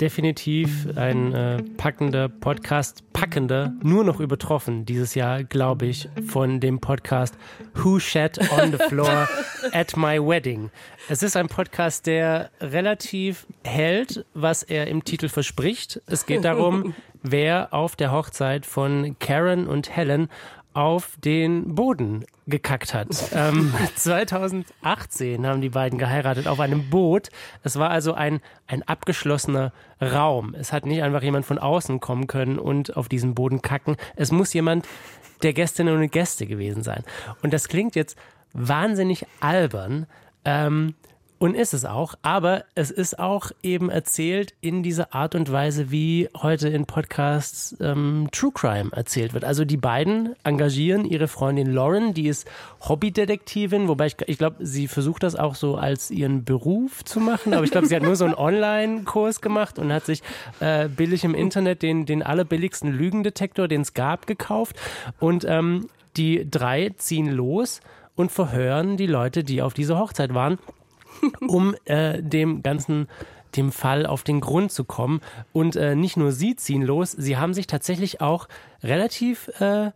Speaker 3: Definitiv ein äh, packender Podcast, packender, nur noch übertroffen dieses Jahr, glaube ich, von dem Podcast Who Shat on the Floor at My Wedding. Es ist ein Podcast, der relativ hält, was er im Titel verspricht. Es geht darum, wer auf der Hochzeit von Karen und Helen auf den Boden gekackt hat. Ähm, 2018 haben die beiden geheiratet auf einem Boot. Es war also ein, ein abgeschlossener Raum. Es hat nicht einfach jemand von außen kommen können und auf diesen Boden kacken. Es muss jemand der Gästinnen und Gäste gewesen sein. Und das klingt jetzt wahnsinnig albern. Ähm, und ist es auch, aber es ist auch eben erzählt in dieser Art und Weise, wie heute in Podcasts ähm, True Crime erzählt wird. Also die beiden engagieren ihre Freundin Lauren, die ist Hobbydetektivin, wobei ich, ich glaube, sie versucht das auch so als ihren Beruf zu machen, aber ich glaube, sie hat nur so einen Online-Kurs gemacht und hat sich äh, billig im Internet den, den allerbilligsten Lügendetektor, den es gab, gekauft. Und ähm, die drei ziehen los und verhören die Leute, die auf dieser Hochzeit waren um äh, dem ganzen dem Fall auf den Grund zu kommen. Und äh, nicht nur sie ziehen los, sie haben sich tatsächlich auch relativ äh,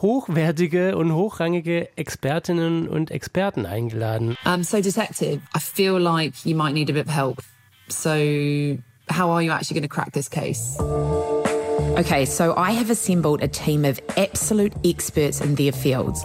Speaker 3: hochwertige und hochrangige Expertinnen und Experten eingeladen.
Speaker 11: Um, so detective, I feel like you might need a bit of help. So how are you actually going to crack this case? Okay, so I have assembled a team of absolute experts in their fields.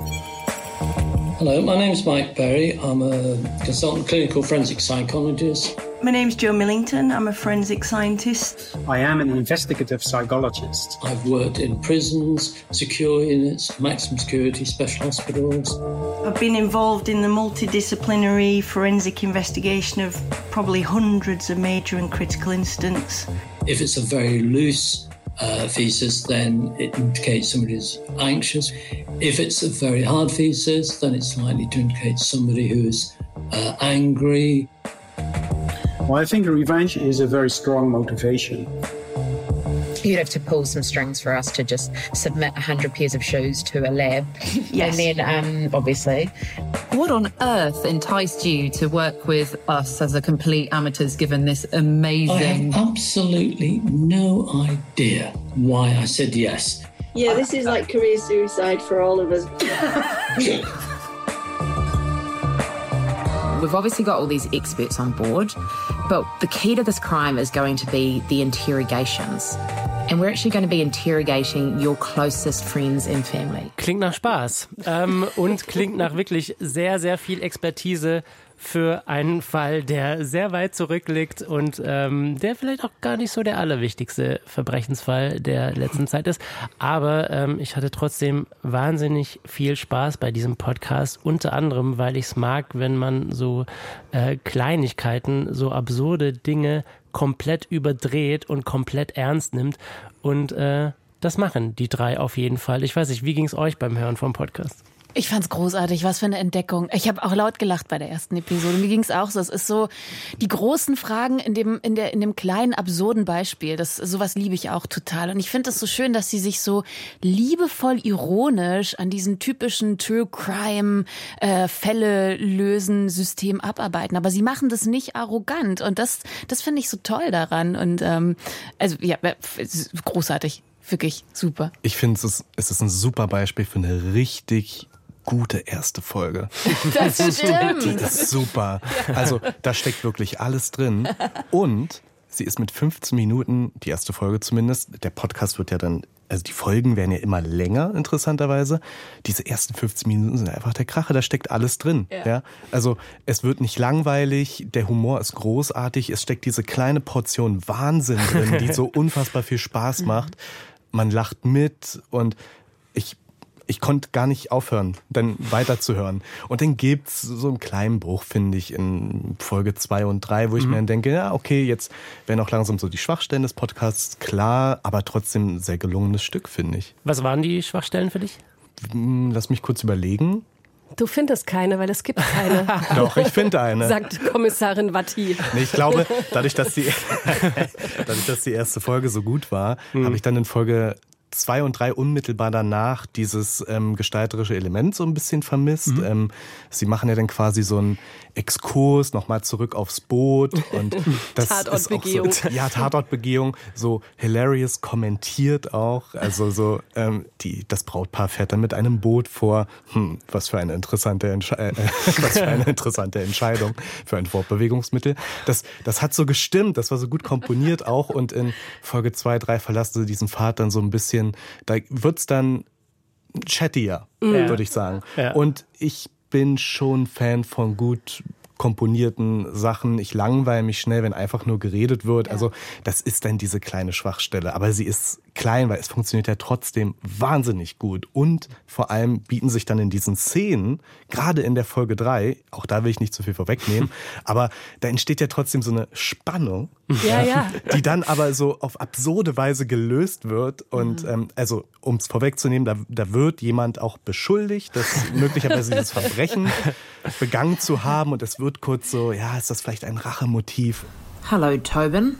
Speaker 12: Hello, my name is Mike Berry. I'm a consultant clinical forensic psychologist.
Speaker 13: My name's Joe Millington. I'm a forensic scientist.
Speaker 14: I am an investigative psychologist.
Speaker 12: I've worked in prisons, secure units, maximum security, special hospitals.
Speaker 13: I've been involved in the multidisciplinary forensic investigation of probably hundreds of major and critical incidents.
Speaker 12: If it's a very loose uh, thesis, then it indicates somebody is anxious. If it's a very hard thesis, then it's likely to indicate somebody who is uh, angry.
Speaker 14: Well, I think revenge is a very strong motivation.
Speaker 15: You'd have to pull some strings for us to just submit 100 pairs of shoes to a lab.
Speaker 11: Yes.
Speaker 15: And then, um, obviously.
Speaker 11: What on earth enticed you to work with us as a complete amateurs given this amazing?
Speaker 12: I
Speaker 11: amazing.
Speaker 12: have absolutely no idea why I said yes.
Speaker 16: Yeah, this is like career suicide for all of us.
Speaker 11: We've obviously got all these experts on board, but the key to this crime is going to be the interrogations. And we're actually going to be interrogating your closest friends and family.
Speaker 3: Klingt nach Spaß ähm, und klingt nach wirklich sehr, sehr viel Expertise für einen Fall, der sehr weit zurückliegt und ähm, der vielleicht auch gar nicht so der allerwichtigste Verbrechensfall der letzten Zeit ist. Aber ähm, ich hatte trotzdem wahnsinnig viel Spaß bei diesem Podcast, unter anderem, weil ich es mag, wenn man so äh, Kleinigkeiten, so absurde Dinge komplett überdreht und komplett ernst nimmt. Und äh, das machen die drei auf jeden Fall. Ich weiß nicht, wie ging es euch beim Hören vom Podcast?
Speaker 4: Ich fand's großartig, was für eine Entdeckung. Ich habe auch laut gelacht bei der ersten Episode. Mir ging's auch so. Es ist so die großen Fragen in dem in der in dem kleinen absurden Beispiel. Das sowas liebe ich auch total. Und ich finde es so schön, dass sie sich so liebevoll ironisch an diesen typischen True Crime äh, Fälle lösen System abarbeiten. Aber sie machen das nicht arrogant. Und das das finde ich so toll daran. Und ähm, also ja, großartig. Wirklich super.
Speaker 1: Ich finde, es ist, es ist ein super Beispiel für eine richtig gute erste Folge.
Speaker 4: Das stimmt.
Speaker 1: Die ist super. Also da steckt wirklich alles drin. Und sie ist mit 15 Minuten, die erste Folge zumindest, der Podcast wird ja dann, also die Folgen werden ja immer länger, interessanterweise. Diese ersten 15 Minuten sind einfach der Kracher, da steckt alles drin.
Speaker 4: Ja.
Speaker 1: Ja. Also es wird nicht langweilig, der Humor ist großartig, es steckt diese kleine Portion Wahnsinn drin, die so unfassbar viel Spaß macht. Man lacht mit und ich konnte gar nicht aufhören, dann weiterzuhören. Und dann gibt's so einen kleinen Bruch, finde ich, in Folge zwei und drei, wo ich mir dann denke, ja, okay, jetzt werden auch langsam so die Schwachstellen des Podcasts klar, aber trotzdem ein sehr gelungenes Stück, finde ich.
Speaker 3: Was waren die Schwachstellen für dich?
Speaker 1: Hm, Lass mich kurz überlegen.
Speaker 2: Du findest keine, weil es gibt keine,
Speaker 1: Doch, ich finde eine.
Speaker 2: sagt Kommissarin Watti.
Speaker 1: Nee, ich glaube, dadurch, dass die, dadurch, dass die erste Folge so gut war, habe ich dann in Folge zwei und drei unmittelbar danach dieses ähm, gestalterische Element so ein bisschen vermisst. Mhm. Ähm, sie machen ja dann quasi so einen Exkurs nochmal zurück aufs Boot und das ist auch so, ja Tatortbegehung so hilarious kommentiert auch. Also so ähm, die das Brautpaar fährt dann mit einem Boot vor. Hm, was für eine interessante Entsche äh, was für eine interessante Entscheidung für ein Fortbewegungsmittel. Das das hat so gestimmt das war so gut komponiert auch. Und in Folge zwei drei verlassen sie diesen Pfad dann so ein bisschen da wird's dann chattier ja. würde ich sagen ja. und ich bin schon Fan von gut komponierten Sachen. Ich langweile mich schnell, wenn einfach nur geredet wird. Ja. Also das ist dann diese kleine Schwachstelle. Aber sie ist klein, weil es funktioniert ja trotzdem wahnsinnig gut. Und vor allem bieten sich dann in diesen Szenen, gerade in der Folge drei, auch da will ich nicht zu viel vorwegnehmen, aber da entsteht ja trotzdem so eine Spannung,
Speaker 2: ja, ja.
Speaker 1: die dann aber so auf absurde Weise gelöst wird. Und mhm. ähm, also, um es vorwegzunehmen, da, da wird jemand auch beschuldigt, dass möglicherweise dieses Verbrechen begangen zu haben. Und es wird kurz so, ja, ist das vielleicht ein Rachemotiv?
Speaker 15: Hello, Tobin.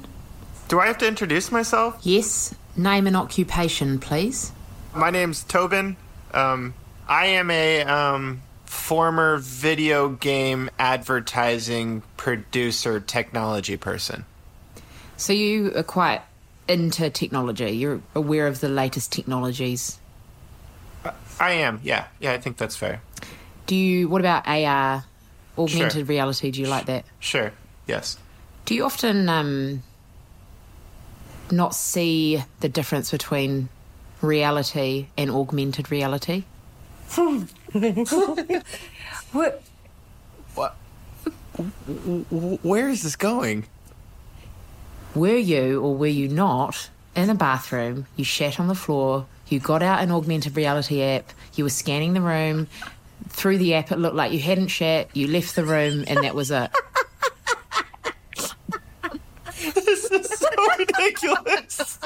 Speaker 17: Do I have to introduce myself?
Speaker 15: Yes. Name and occupation, please.
Speaker 17: My name's Tobin. Um, I am a um, former video game advertising producer technology person.
Speaker 15: So you are quite into technology. You're aware of the latest technologies.
Speaker 17: I am. Yeah. Yeah, I think that's fair.
Speaker 15: Do you what about AR augmented sure. reality? Do you like that?
Speaker 17: Sure. Yes.
Speaker 15: Do you often um, not see the difference between reality and augmented reality?
Speaker 17: what? What? Where is this going?
Speaker 15: Were you or were you not in a bathroom? You shat on the floor. You got out an augmented reality app. You were scanning the room. Through the app, it looked like you hadn't shat. You left the room, and that was it.
Speaker 17: ridiculous.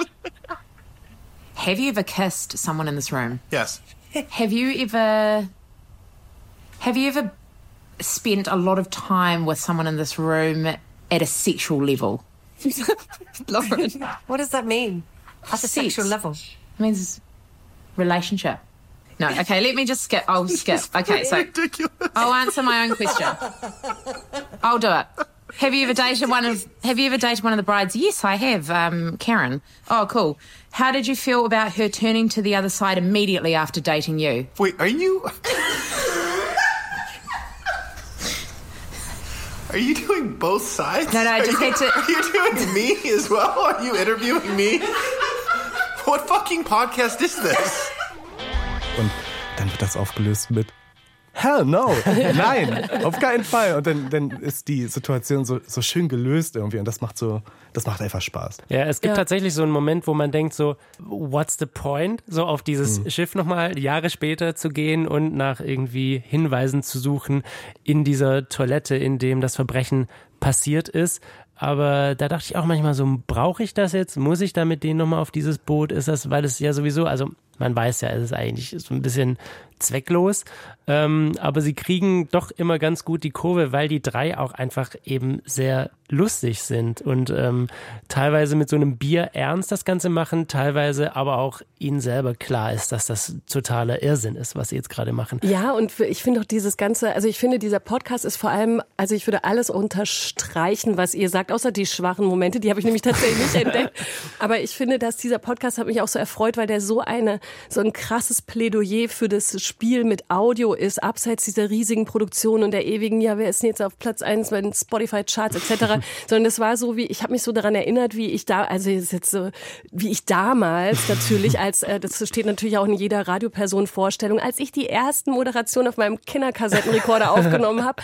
Speaker 15: Have you ever kissed someone in this room?
Speaker 17: Yes.
Speaker 15: Have you ever have you ever spent a lot of time with someone in this room at a sexual level?
Speaker 2: Lauren, what does that mean? At a sexual level? It
Speaker 15: means relationship. No, okay, let me just skip. I'll skip. Okay, so
Speaker 17: ridiculous.
Speaker 15: I'll answer my own question. I'll do it. Have you ever dated one of Have you ever dated one of the brides? Yes, I have. Um, Karen. Oh, cool. How did you feel about her turning to the other side immediately after dating you?
Speaker 17: Wait, are you? Are you doing both sides?
Speaker 15: No, no, I just
Speaker 17: are
Speaker 15: had to.
Speaker 17: Are you doing me as well? Are you interviewing me? What fucking podcast is this?
Speaker 1: Und dann wird das aufgelöst mit Hell no, nein, auf keinen Fall. Und dann, dann ist die Situation so, so schön gelöst irgendwie und das macht so, das macht einfach Spaß.
Speaker 3: Ja, es gibt ja. tatsächlich so einen Moment, wo man denkt so, what's the point? So auf dieses mhm. Schiff nochmal Jahre später zu gehen und nach irgendwie Hinweisen zu suchen in dieser Toilette, in dem das Verbrechen passiert ist. Aber da dachte ich auch manchmal so, brauche ich das jetzt? Muss ich da mit denen nochmal auf dieses Boot? Ist das, weil es ja sowieso, also man weiß ja, es ist eigentlich so ein bisschen zwecklos. Ähm, aber sie kriegen doch immer ganz gut die Kurve, weil die drei auch einfach eben sehr lustig sind und ähm, teilweise mit so einem Bier ernst das Ganze machen, teilweise aber auch ihnen selber klar ist, dass das totaler Irrsinn ist, was sie jetzt gerade machen.
Speaker 2: Ja, und ich finde auch dieses Ganze, also ich finde, dieser Podcast ist vor allem, also ich würde alles unterstreichen, was ihr sagt, außer die schwachen Momente, die habe ich nämlich tatsächlich nicht entdeckt. Aber ich finde, dass dieser Podcast hat mich auch so erfreut, weil der so eine, so ein krasses Plädoyer für das Spiel mit Audio ist, abseits dieser riesigen Produktion und der ewigen, ja, wer ist denn jetzt auf Platz eins bei den Spotify-Charts etc., sondern es war so wie, ich habe mich so daran erinnert, wie ich da, also jetzt so, wie ich damals natürlich, als, äh, das steht natürlich auch in jeder Radioperson-Vorstellung, als ich die ersten Moderationen auf meinem Kinderkassettenrekorder aufgenommen habe.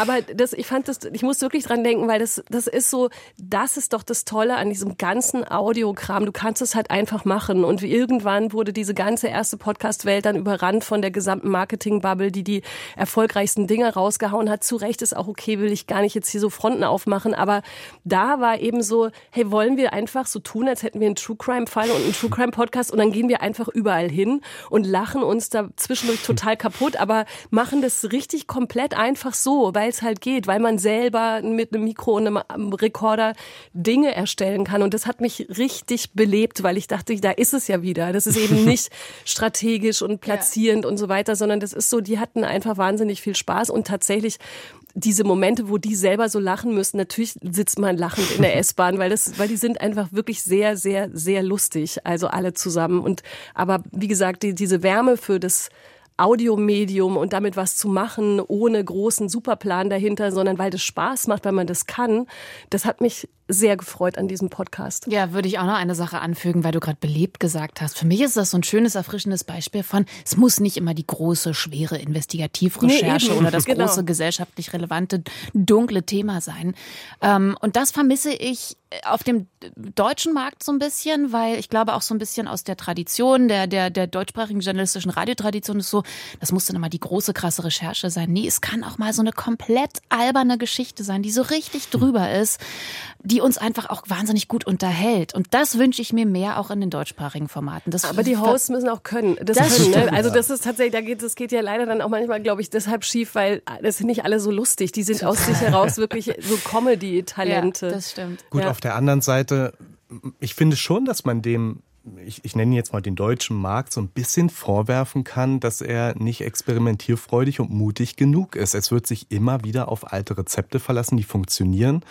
Speaker 2: Aber das, ich fand das, ich muss wirklich dran denken, weil das, das ist so, das ist doch das Tolle an diesem ganzen Audiokram. Du kannst es halt einfach machen und irgendwann wurde die diese ganze erste Podcast-Welt dann überrannt von der gesamten Marketing-Bubble, die die erfolgreichsten Dinge rausgehauen hat. Zu Recht ist auch okay, will ich gar nicht jetzt hier so Fronten aufmachen, aber da war eben so, hey, wollen wir einfach so tun, als hätten wir einen True Crime-Fall und einen True Crime-Podcast und dann gehen wir einfach überall hin und lachen uns da zwischendurch total kaputt, aber machen das richtig komplett einfach so, weil es halt geht, weil man selber mit einem Mikro und einem Rekorder Dinge erstellen kann. Und das hat mich richtig belebt, weil ich dachte, da ist es ja wieder. Das ist eben nicht strategisch und platzierend ja. und so weiter, sondern das ist so, die hatten einfach wahnsinnig viel Spaß und tatsächlich diese Momente, wo die selber so lachen müssen, natürlich sitzt man lachend in der S-Bahn, weil das, weil die sind einfach wirklich sehr, sehr, sehr lustig, also alle zusammen. Und aber wie gesagt, die, diese Wärme für das Audiomedium und damit was zu machen, ohne großen Superplan dahinter, sondern weil das Spaß macht, weil man das kann, das hat mich sehr gefreut an diesem Podcast.
Speaker 4: Ja, würde ich auch noch eine Sache anfügen, weil du gerade belebt gesagt hast. Für mich ist das so ein schönes, erfrischendes Beispiel von, es muss nicht immer die große, schwere Investigativrecherche nee, oder das genau. große gesellschaftlich relevante, dunkle Thema sein. Ähm, und das vermisse ich auf dem deutschen Markt so ein bisschen, weil ich glaube auch so ein bisschen aus der Tradition, der, der, der deutschsprachigen journalistischen Radiotradition ist so, das muss dann immer die große, krasse Recherche sein. Nee, es kann auch mal so eine komplett alberne Geschichte sein, die so richtig drüber ist, die uns einfach auch wahnsinnig gut unterhält. Und das wünsche ich mir mehr auch in den deutschsprachigen Formaten. Das
Speaker 2: Aber die Hosts müssen auch können. Das, das können, ne? Also das ist tatsächlich, da geht, das geht ja leider dann auch manchmal, glaube ich, deshalb schief, weil das sind nicht alle so lustig. Die sind aus sich heraus wirklich so Comedy-Talente.
Speaker 4: Ja, das stimmt.
Speaker 1: Gut,
Speaker 4: ja.
Speaker 1: auf der anderen Seite, ich finde schon, dass man dem ich, ich nenne jetzt mal den deutschen Markt so ein bisschen vorwerfen kann, dass er nicht experimentierfreudig und mutig genug ist. Es wird sich immer wieder auf alte Rezepte verlassen, die funktionieren.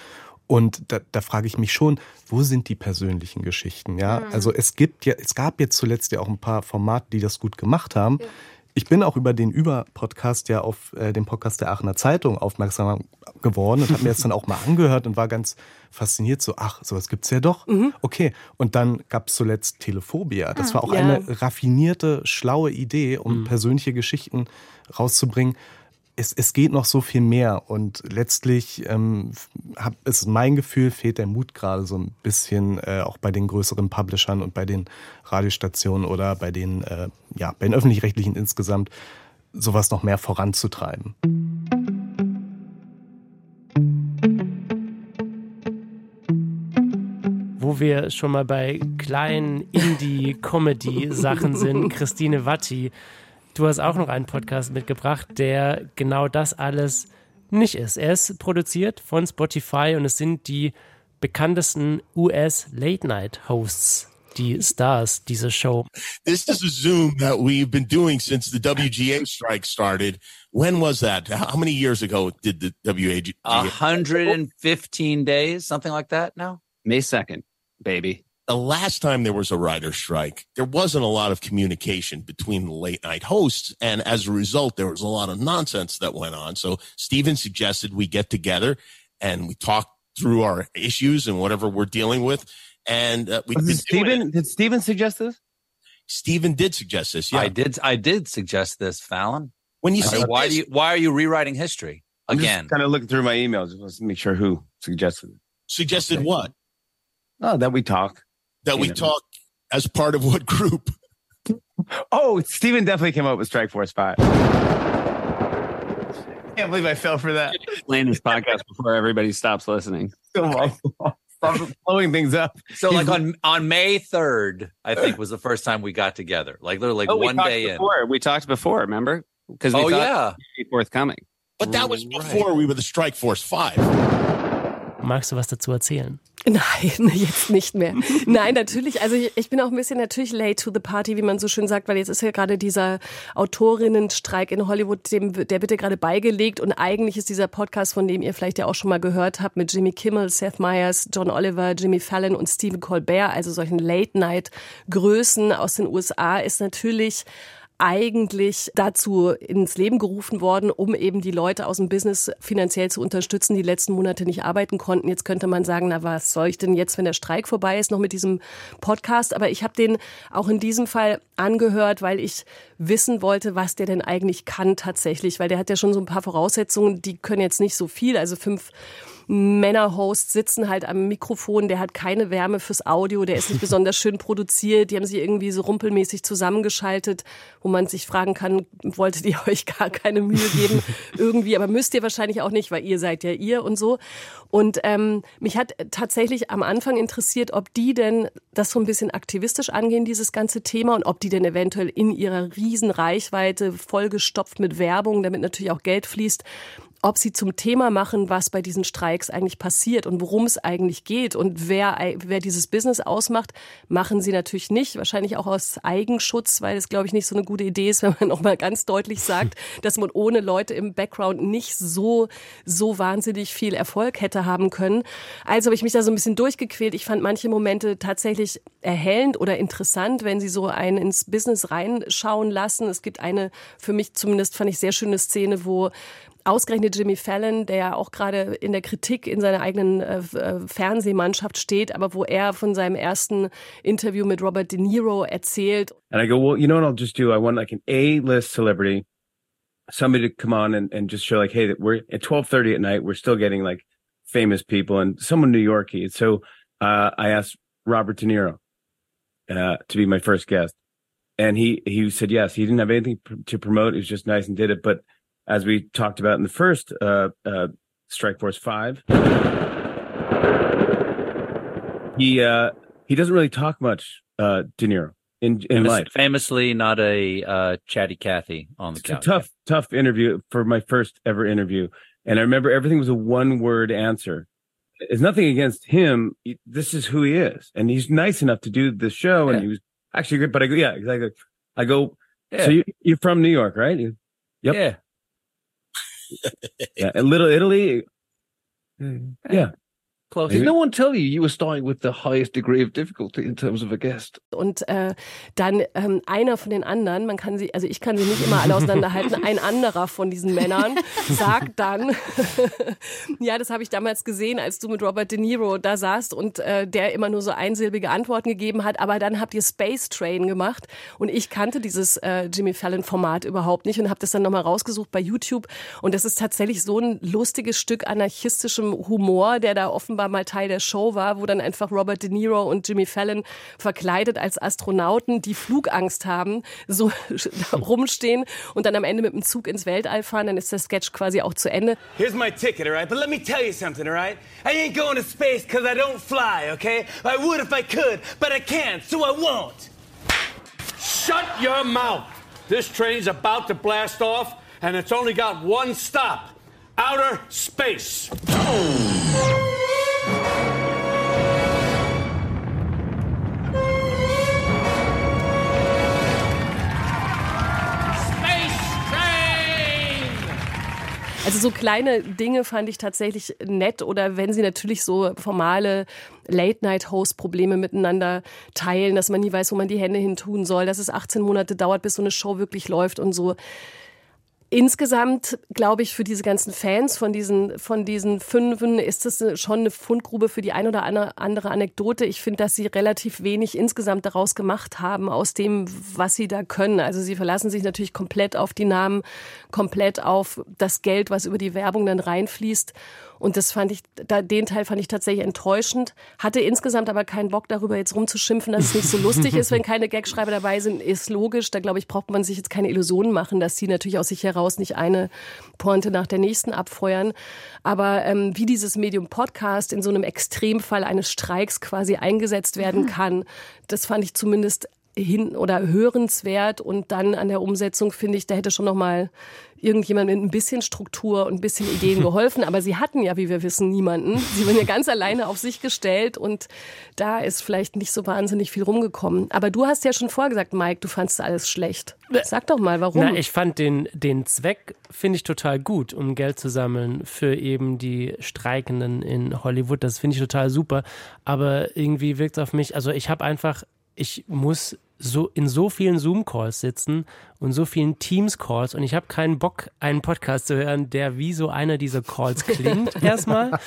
Speaker 1: Und da, da frage ich mich schon, wo sind die persönlichen Geschichten? Ja, mhm. also es gibt ja, es gab jetzt zuletzt ja auch ein paar Formate, die das gut gemacht haben. Ja. Ich bin auch über den Über-Podcast ja auf äh, den Podcast der Aachener Zeitung aufmerksam geworden und habe mir das dann auch mal angehört und war ganz fasziniert, so, ach, sowas gibt's ja doch. Mhm. Okay. Und dann gab's zuletzt Telephobia. Das ah, war auch ja. eine raffinierte, schlaue Idee, um mhm. persönliche Geschichten rauszubringen es, es geht noch so viel mehr und letztlich ähm, hab, ist mein Gefühl, fehlt der Mut gerade so ein bisschen äh, auch bei den größeren Publishern und bei den Radiostationen oder bei den, äh, ja, bei den öffentlich-rechtlichen insgesamt, sowas noch mehr voranzutreiben.
Speaker 3: Wo wir schon mal bei kleinen Indie-Comedy-Sachen sind, Christine Watti Du hast auch noch einen Podcast mitgebracht, der genau das alles nicht ist. Er ist produziert von Spotify und es sind die bekanntesten US Late Night Hosts, die Stars dieser Show.
Speaker 18: This is a Zoom that we've been doing since the WGA strike started. When was that? How many years ago did the WGA?
Speaker 19: 115 days, something like that now? May 2nd, baby
Speaker 18: the last time there was a writer strike, there wasn't a lot of communication between the late night hosts. And as a result, there was a lot of nonsense that went on. So Steven suggested we get together and we talk through our issues and whatever we're dealing with. And uh, we
Speaker 19: did Steven, did Steven suggest this?
Speaker 18: Steven did suggest this. Yeah,
Speaker 19: I did. I did suggest this, Fallon.
Speaker 18: When you say
Speaker 19: why
Speaker 18: this,
Speaker 19: do you why are you rewriting history again?
Speaker 20: kind of looking through my emails. Let's make sure who suggested it.
Speaker 18: Suggested okay. what?
Speaker 20: Oh, that we talk
Speaker 18: that we know. talk as part of what group?
Speaker 20: oh, Steven definitely came up with Strike Force 5. I Can't believe I fell for that.
Speaker 19: Explain this podcast before everybody stops listening.
Speaker 20: Stop blowing things up.
Speaker 19: So, like on on May third, I think was the first time we got together. Like literally, like oh, one day
Speaker 20: before.
Speaker 19: in.
Speaker 20: We talked before, remember?
Speaker 19: Because oh yeah,
Speaker 20: be forthcoming.
Speaker 18: But that was before right. we were the Strike Force Five.
Speaker 3: Magst du was dazu erzählen?
Speaker 2: Nein, jetzt nicht mehr. Nein, natürlich. Also ich, bin auch ein bisschen natürlich late to the party, wie man so schön sagt, weil jetzt ist ja gerade dieser Autorinnenstreik in Hollywood, dem, der bitte gerade beigelegt. Und eigentlich ist dieser Podcast, von dem ihr vielleicht ja auch schon mal gehört habt, mit Jimmy Kimmel, Seth Meyers, John Oliver, Jimmy Fallon und Stephen Colbert, also solchen Late-Night-Größen aus den USA, ist natürlich eigentlich dazu ins Leben gerufen worden, um eben die Leute aus dem Business finanziell zu unterstützen, die letzten Monate nicht arbeiten konnten. Jetzt könnte man sagen, na was soll ich denn jetzt, wenn der Streik vorbei ist, noch mit diesem Podcast? Aber ich habe den auch in diesem Fall angehört, weil ich wissen wollte, was der denn eigentlich kann tatsächlich, weil der hat ja schon so ein paar Voraussetzungen, die können jetzt nicht so viel, also fünf Männerhosts sitzen halt am Mikrofon, der hat keine Wärme fürs Audio, der ist nicht besonders schön produziert, die haben sich irgendwie so rumpelmäßig zusammengeschaltet, wo man sich fragen kann, wolltet ihr euch gar keine Mühe geben irgendwie, aber müsst ihr wahrscheinlich auch nicht, weil ihr seid ja ihr und so. Und ähm, mich hat tatsächlich am Anfang interessiert, ob die denn das so ein bisschen aktivistisch angehen, dieses ganze Thema, und ob die denn eventuell in ihrer riesen Reichweite vollgestopft mit Werbung, damit natürlich auch Geld fließt, ob sie zum Thema machen, was bei diesen Streiks eigentlich passiert und worum es eigentlich geht und wer, wer dieses Business ausmacht, machen sie natürlich nicht. Wahrscheinlich auch aus Eigenschutz, weil es, glaube ich, nicht so eine gute Idee ist, wenn man nochmal ganz deutlich sagt, dass man ohne Leute im Background nicht so, so wahnsinnig viel Erfolg hätte haben können. Also habe ich mich da so ein bisschen durchgequält. Ich fand manche Momente tatsächlich erhellend oder interessant, wenn sie so einen ins Business reinschauen lassen. Es gibt eine, für mich zumindest fand ich sehr schöne Szene, wo ausgerechnet Jimmy Fallon, der ja auch gerade in der Kritik in seiner eigenen äh, äh, Fernsehmannschaft steht, aber wo er von seinem ersten Interview mit Robert De Niro erzählt.
Speaker 20: And I go, well, you know what I'll just do? I want like an A-list celebrity, somebody to come on and, and just show like, hey, that we're at 1230 at night, we're still getting like famous people and someone New Yorky. So uh, I asked Robert De Niro uh, to be my first guest. And he, he said yes. He didn't have anything to promote. It was just nice and did it. But as we talked about in the first uh, uh, Strike Force Five. He uh, he doesn't really talk much, uh, De Niro, in in
Speaker 19: Famous,
Speaker 20: life.
Speaker 19: Famously, not a uh, chatty Cathy on the
Speaker 20: It's
Speaker 19: couch.
Speaker 20: tough, tough interview for my first ever interview, and I remember everything was a one word answer. It's nothing against him. This is who he is, and he's nice enough to do the show, and he was actually great. But I go, yeah, exactly. I go,
Speaker 19: Yeah.
Speaker 20: so you, you're from New York, right? You- Yep.
Speaker 19: Yeah.
Speaker 20: Yeah, a little Italy. Hmm. Yeah.
Speaker 19: Close.
Speaker 21: Did no one tell you you were starting with the highest degree of difficulty in terms of a guest?
Speaker 2: Und äh, dann ähm, einer von den anderen, man kann sie, also ich kann sie nicht immer alle auseinanderhalten, ein anderer von diesen Männern sagt dann, ja, das habe ich damals gesehen, als du mit Robert De Niro da saßt und äh, der immer nur so einsilbige Antworten gegeben hat, aber dann habt ihr Space Train gemacht und ich kannte dieses äh, Jimmy Fallon Format überhaupt nicht und habe das dann nochmal rausgesucht bei YouTube und das ist tatsächlich so ein lustiges Stück anarchistischem Humor, der da offenbar mal Teil der Show war, wo dann einfach Robert De Niro und Jimmy Fallon verkleidet als Astronauten, die Flugangst haben, so rumstehen und dann am Ende mit dem Zug ins Weltall fahren, dann ist der Sketch quasi auch zu Ende.
Speaker 22: Here's my ticket, all right? But let me tell you something, all right? I ain't going to space because I don't fly, okay? I would if I could, but I can't, so I won't.
Speaker 23: Shut your mouth. This train's about to blast off, and it's only got one stop outer space.
Speaker 2: Also so kleine Dinge fand ich tatsächlich nett oder wenn sie natürlich so formale Late-Night-Host-Probleme miteinander teilen, dass man nie weiß, wo man die Hände hin tun soll, dass es 18 Monate dauert, bis so eine Show wirklich läuft und so. Insgesamt glaube ich, für diese ganzen Fans von diesen, von diesen Fünfen ist das schon eine Fundgrube für die ein oder andere Anekdote. Ich finde, dass sie relativ wenig insgesamt daraus gemacht haben, aus dem, was sie da können. Also sie verlassen sich natürlich komplett auf die Namen, komplett auf das Geld, was über die Werbung dann reinfließt. Und das fand ich, da, den Teil fand ich tatsächlich enttäuschend. Hatte insgesamt aber keinen Bock darüber jetzt rumzuschimpfen, dass es nicht so lustig ist, wenn keine Gagschreiber dabei sind, ist logisch. Da glaube ich, braucht man sich jetzt keine Illusionen machen, dass sie natürlich aus sich heraus nicht eine Pointe nach der nächsten abfeuern. Aber ähm, wie dieses Medium Podcast in so einem Extremfall eines Streiks quasi eingesetzt werden kann, das fand ich zumindest hin oder hörenswert und dann an der Umsetzung finde ich, da hätte schon noch mal irgendjemand mit ein bisschen Struktur und ein bisschen Ideen geholfen, aber sie hatten ja, wie wir wissen, niemanden. Sie waren ja ganz alleine auf sich gestellt und da ist vielleicht nicht so wahnsinnig viel rumgekommen. Aber du hast ja schon vorgesagt, Mike, du fandst alles schlecht. Sag doch mal, warum?
Speaker 3: Na, ich fand den, den Zweck, finde ich total gut, um Geld zu sammeln für eben die Streikenden in Hollywood. Das finde ich total super. Aber irgendwie wirkt es auf mich, also ich habe einfach, ich muss so in so vielen Zoom-Calls sitzen und so vielen Teams-Calls und ich habe keinen Bock, einen Podcast zu hören, der wie so einer dieser Calls klingt, erstmal.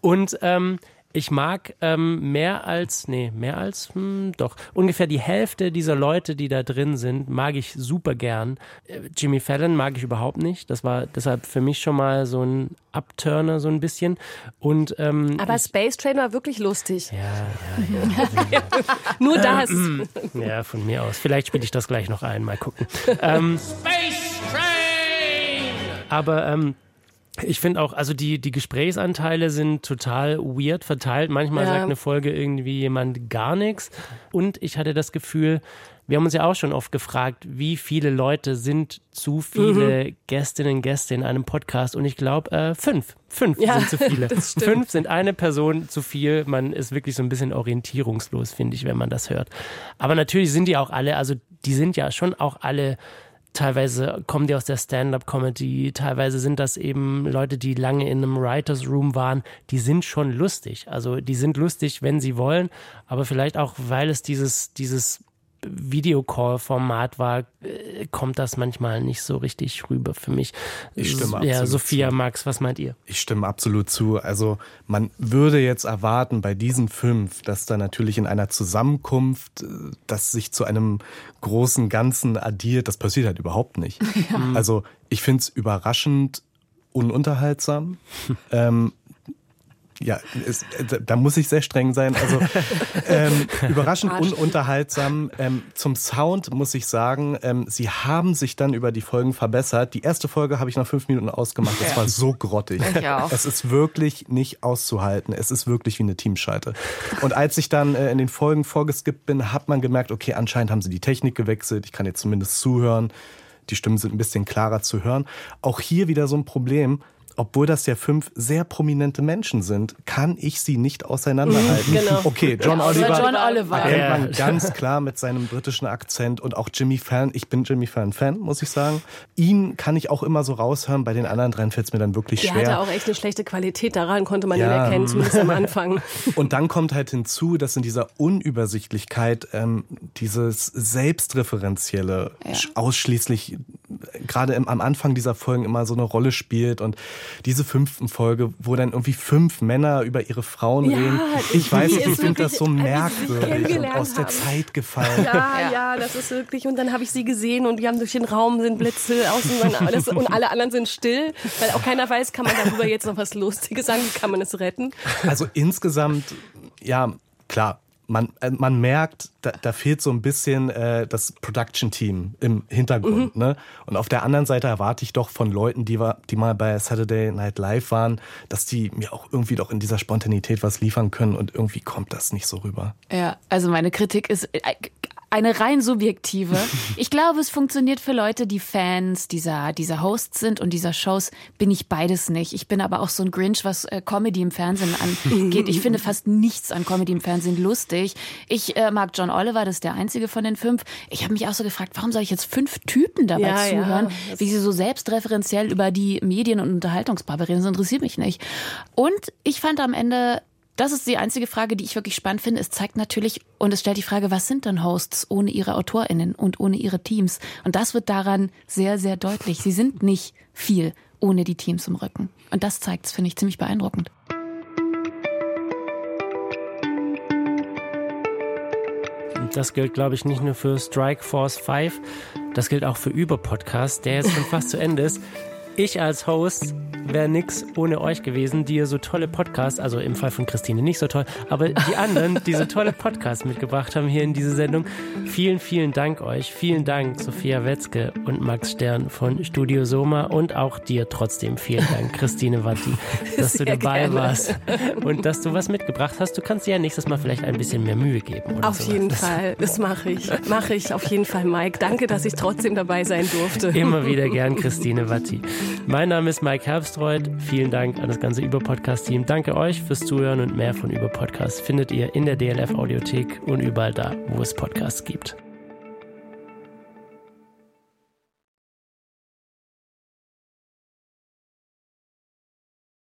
Speaker 3: Und ähm, Ich mag ähm, mehr als, nee, mehr als, hm, doch, ungefähr die Hälfte dieser Leute, die da drin sind, mag ich super gern. Äh, Jimmy Fallon mag ich überhaupt nicht. Das war deshalb für mich schon mal so ein Abturner, so ein bisschen. Und, ähm,
Speaker 2: Aber Space Train war wirklich lustig.
Speaker 3: Ja, ja,
Speaker 2: ja. Nur das.
Speaker 3: ja, von mir aus. Vielleicht spiele ich das gleich noch ein, mal gucken. ähm,
Speaker 22: Space Train!
Speaker 3: aber ähm, ich finde auch, also die, die Gesprächsanteile sind total weird verteilt. Manchmal
Speaker 2: Ja.
Speaker 3: sagt eine Folge irgendwie jemand gar nichts. Und ich hatte das Gefühl, wir haben uns ja auch schon oft gefragt, wie viele Leute sind zu viele Gästinnen und Gäste in einem Podcast? Und ich glaube, äh, fünf. Fünf
Speaker 2: Ja,
Speaker 3: sind zu viele. Fünf sind eine Person zu viel. Man ist wirklich so ein bisschen orientierungslos, finde ich, wenn man das hört. Aber natürlich sind die auch alle, also die sind ja schon auch alle Teilweise kommen die aus der Stand-up-Comedy, teilweise sind das eben Leute, die lange in einem Writers Room waren. Die sind schon lustig. Also die sind lustig, wenn sie wollen, aber vielleicht auch, weil es dieses, dieses Videocall-Format war, äh, kommt das manchmal nicht so richtig rüber für mich.
Speaker 1: Ich stimme
Speaker 3: Ja,
Speaker 1: absolut
Speaker 3: Sophia,
Speaker 1: zu.
Speaker 3: Max, was meint ihr?
Speaker 1: Ich stimme absolut zu. Also man würde jetzt erwarten bei diesen fünf, dass da natürlich in einer Zusammenkunft, äh, das sich zu einem großen Ganzen addiert. Das passiert halt überhaupt nicht. Also ich finde es überraschend ununterhaltsam. ähm, ja, es, da- muss ich sehr streng sein. Also ähm, überraschend ununterhaltsam. Ähm, zum Sound muss ich sagen, ähm, sie haben sich dann über die Folgen verbessert. Die erste Folge habe ich nach fünf Minuten ausgemacht. Es
Speaker 2: Ja.
Speaker 1: war so grottig.
Speaker 2: Ich auch.
Speaker 1: Es ist wirklich nicht auszuhalten. Es ist wirklich wie eine Teamschalte. Und als ich dann äh, in den Folgen vorgeskippt bin, hat man gemerkt, okay, anscheinend haben sie die Technik gewechselt. Ich kann jetzt zumindest zuhören. Die Stimmen sind ein bisschen klarer zu hören. Auch hier wieder so ein Problem. Obwohl das ja fünf sehr prominente Menschen sind, kann ich sie nicht auseinanderhalten.
Speaker 2: Genau.
Speaker 1: Okay, John Oliver
Speaker 2: John Oliver.
Speaker 1: erkennt man ganz klar mit seinem britischen Akzent und auch Jimmy Fallon. Ich bin Jimmy Fallon Fan, muss ich sagen. Ihn kann ich auch immer so raushören. Bei den anderen dreien fällt es mir dann wirklich
Speaker 2: Der
Speaker 1: schwer.
Speaker 2: hatte auch echt eine schlechte Qualität, daran konnte man ihn
Speaker 1: Ja.
Speaker 2: erkennen, zumindest am Anfang.
Speaker 1: Und dann kommt halt hinzu, dass in dieser Unübersichtlichkeit ähm, dieses Selbstreferenzielle
Speaker 4: Ja.
Speaker 1: sch- ausschließlich gerade am Anfang dieser Folgen immer so eine Rolle spielt. Und diese fünften Folge, wo dann irgendwie fünf Männer über ihre Frauen
Speaker 2: Ja,
Speaker 1: reden. Ich weiß nicht, ich finde das so merkwürdig und aus der
Speaker 2: haben.
Speaker 1: Zeit gefallen.
Speaker 2: Ja, ja, das ist wirklich. Und dann habe ich sie gesehen und wir haben durch den Raum sind Blitze außen und alle anderen sind still, weil auch keiner weiß, kann man darüber jetzt noch was Lustiges sagen, wie kann man es retten?
Speaker 1: Also insgesamt, ja, klar. Man, äh, man merkt, da, da fehlt so ein bisschen äh, das Production-Team im Hintergrund. Ne? Und auf der anderen Seite erwarte ich doch von Leuten, die, war, die mal bei Saturday Night Live waren, dass die mir auch irgendwie doch in dieser Spontanität was liefern können und irgendwie kommt das nicht so rüber.
Speaker 4: Ja, also meine Kritik ist äh, eine rein subjektive. Ich glaube, es funktioniert für Leute, die Fans dieser, dieser Hosts sind und dieser Shows. Bin ich beides nicht. Ich bin aber auch so ein Grinch, was äh, Comedy im Fernsehen angeht. Ich finde fast nichts an Comedy im Fernsehen lustig. Ich äh, mag John Oliver, das ist der einzige von den fünf. Ich habe mich auch so gefragt, warum soll ich jetzt fünf Typen dabei
Speaker 2: Ja, ja.
Speaker 4: zuhören, wie sie so selbstreferenziell über die Medien- und Unterhaltungsbubble reden? Das interessiert mich nicht. Und ich fand am Ende das ist die einzige Frage, die ich wirklich spannend finde. Es zeigt natürlich und es stellt die Frage, was sind denn Hosts ohne ihre AutorInnen und ohne ihre Teams? Und das wird daran sehr, sehr deutlich. Sie sind nicht viel ohne die Teams im Rücken. Und das zeigt es, finde ich, ziemlich beeindruckend.
Speaker 3: Das gilt, glaube ich, nicht nur für Strike Force 5, das gilt auch für Über-Podcast, der jetzt schon fast zu Ende ist. Ich als Host wäre nix ohne euch gewesen, die ihr so tolle Podcasts, also im Fall von Christine nicht so toll, aber die anderen, die so tolle Podcasts mitgebracht haben hier in diese Sendung. Vielen, vielen Dank euch. Vielen Dank, Sophia Wetzke und Max Stern von Studio Soma und auch dir trotzdem vielen Dank, Christine Watti, dass du
Speaker 2: Sehr
Speaker 3: dabei
Speaker 2: gerne.
Speaker 3: warst und dass du was mitgebracht hast. Du kannst dir ja nächstes Mal vielleicht ein bisschen mehr Mühe geben. Oder
Speaker 2: Auf
Speaker 3: sowas.
Speaker 2: jeden Fall, das mache ich. Mache ich auf jeden Fall, Mike. Danke, dass ich trotzdem dabei sein durfte.
Speaker 3: Immer wieder gern Christine Watti. Mein Name ist Mike Herbstreuth. Vielen Dank an das ganze Über-Podcast-Team. Danke euch fürs Zuhören und mehr von Über-Podcast findet ihr in der DLF Audiothek und überall da, wo es Podcasts gibt.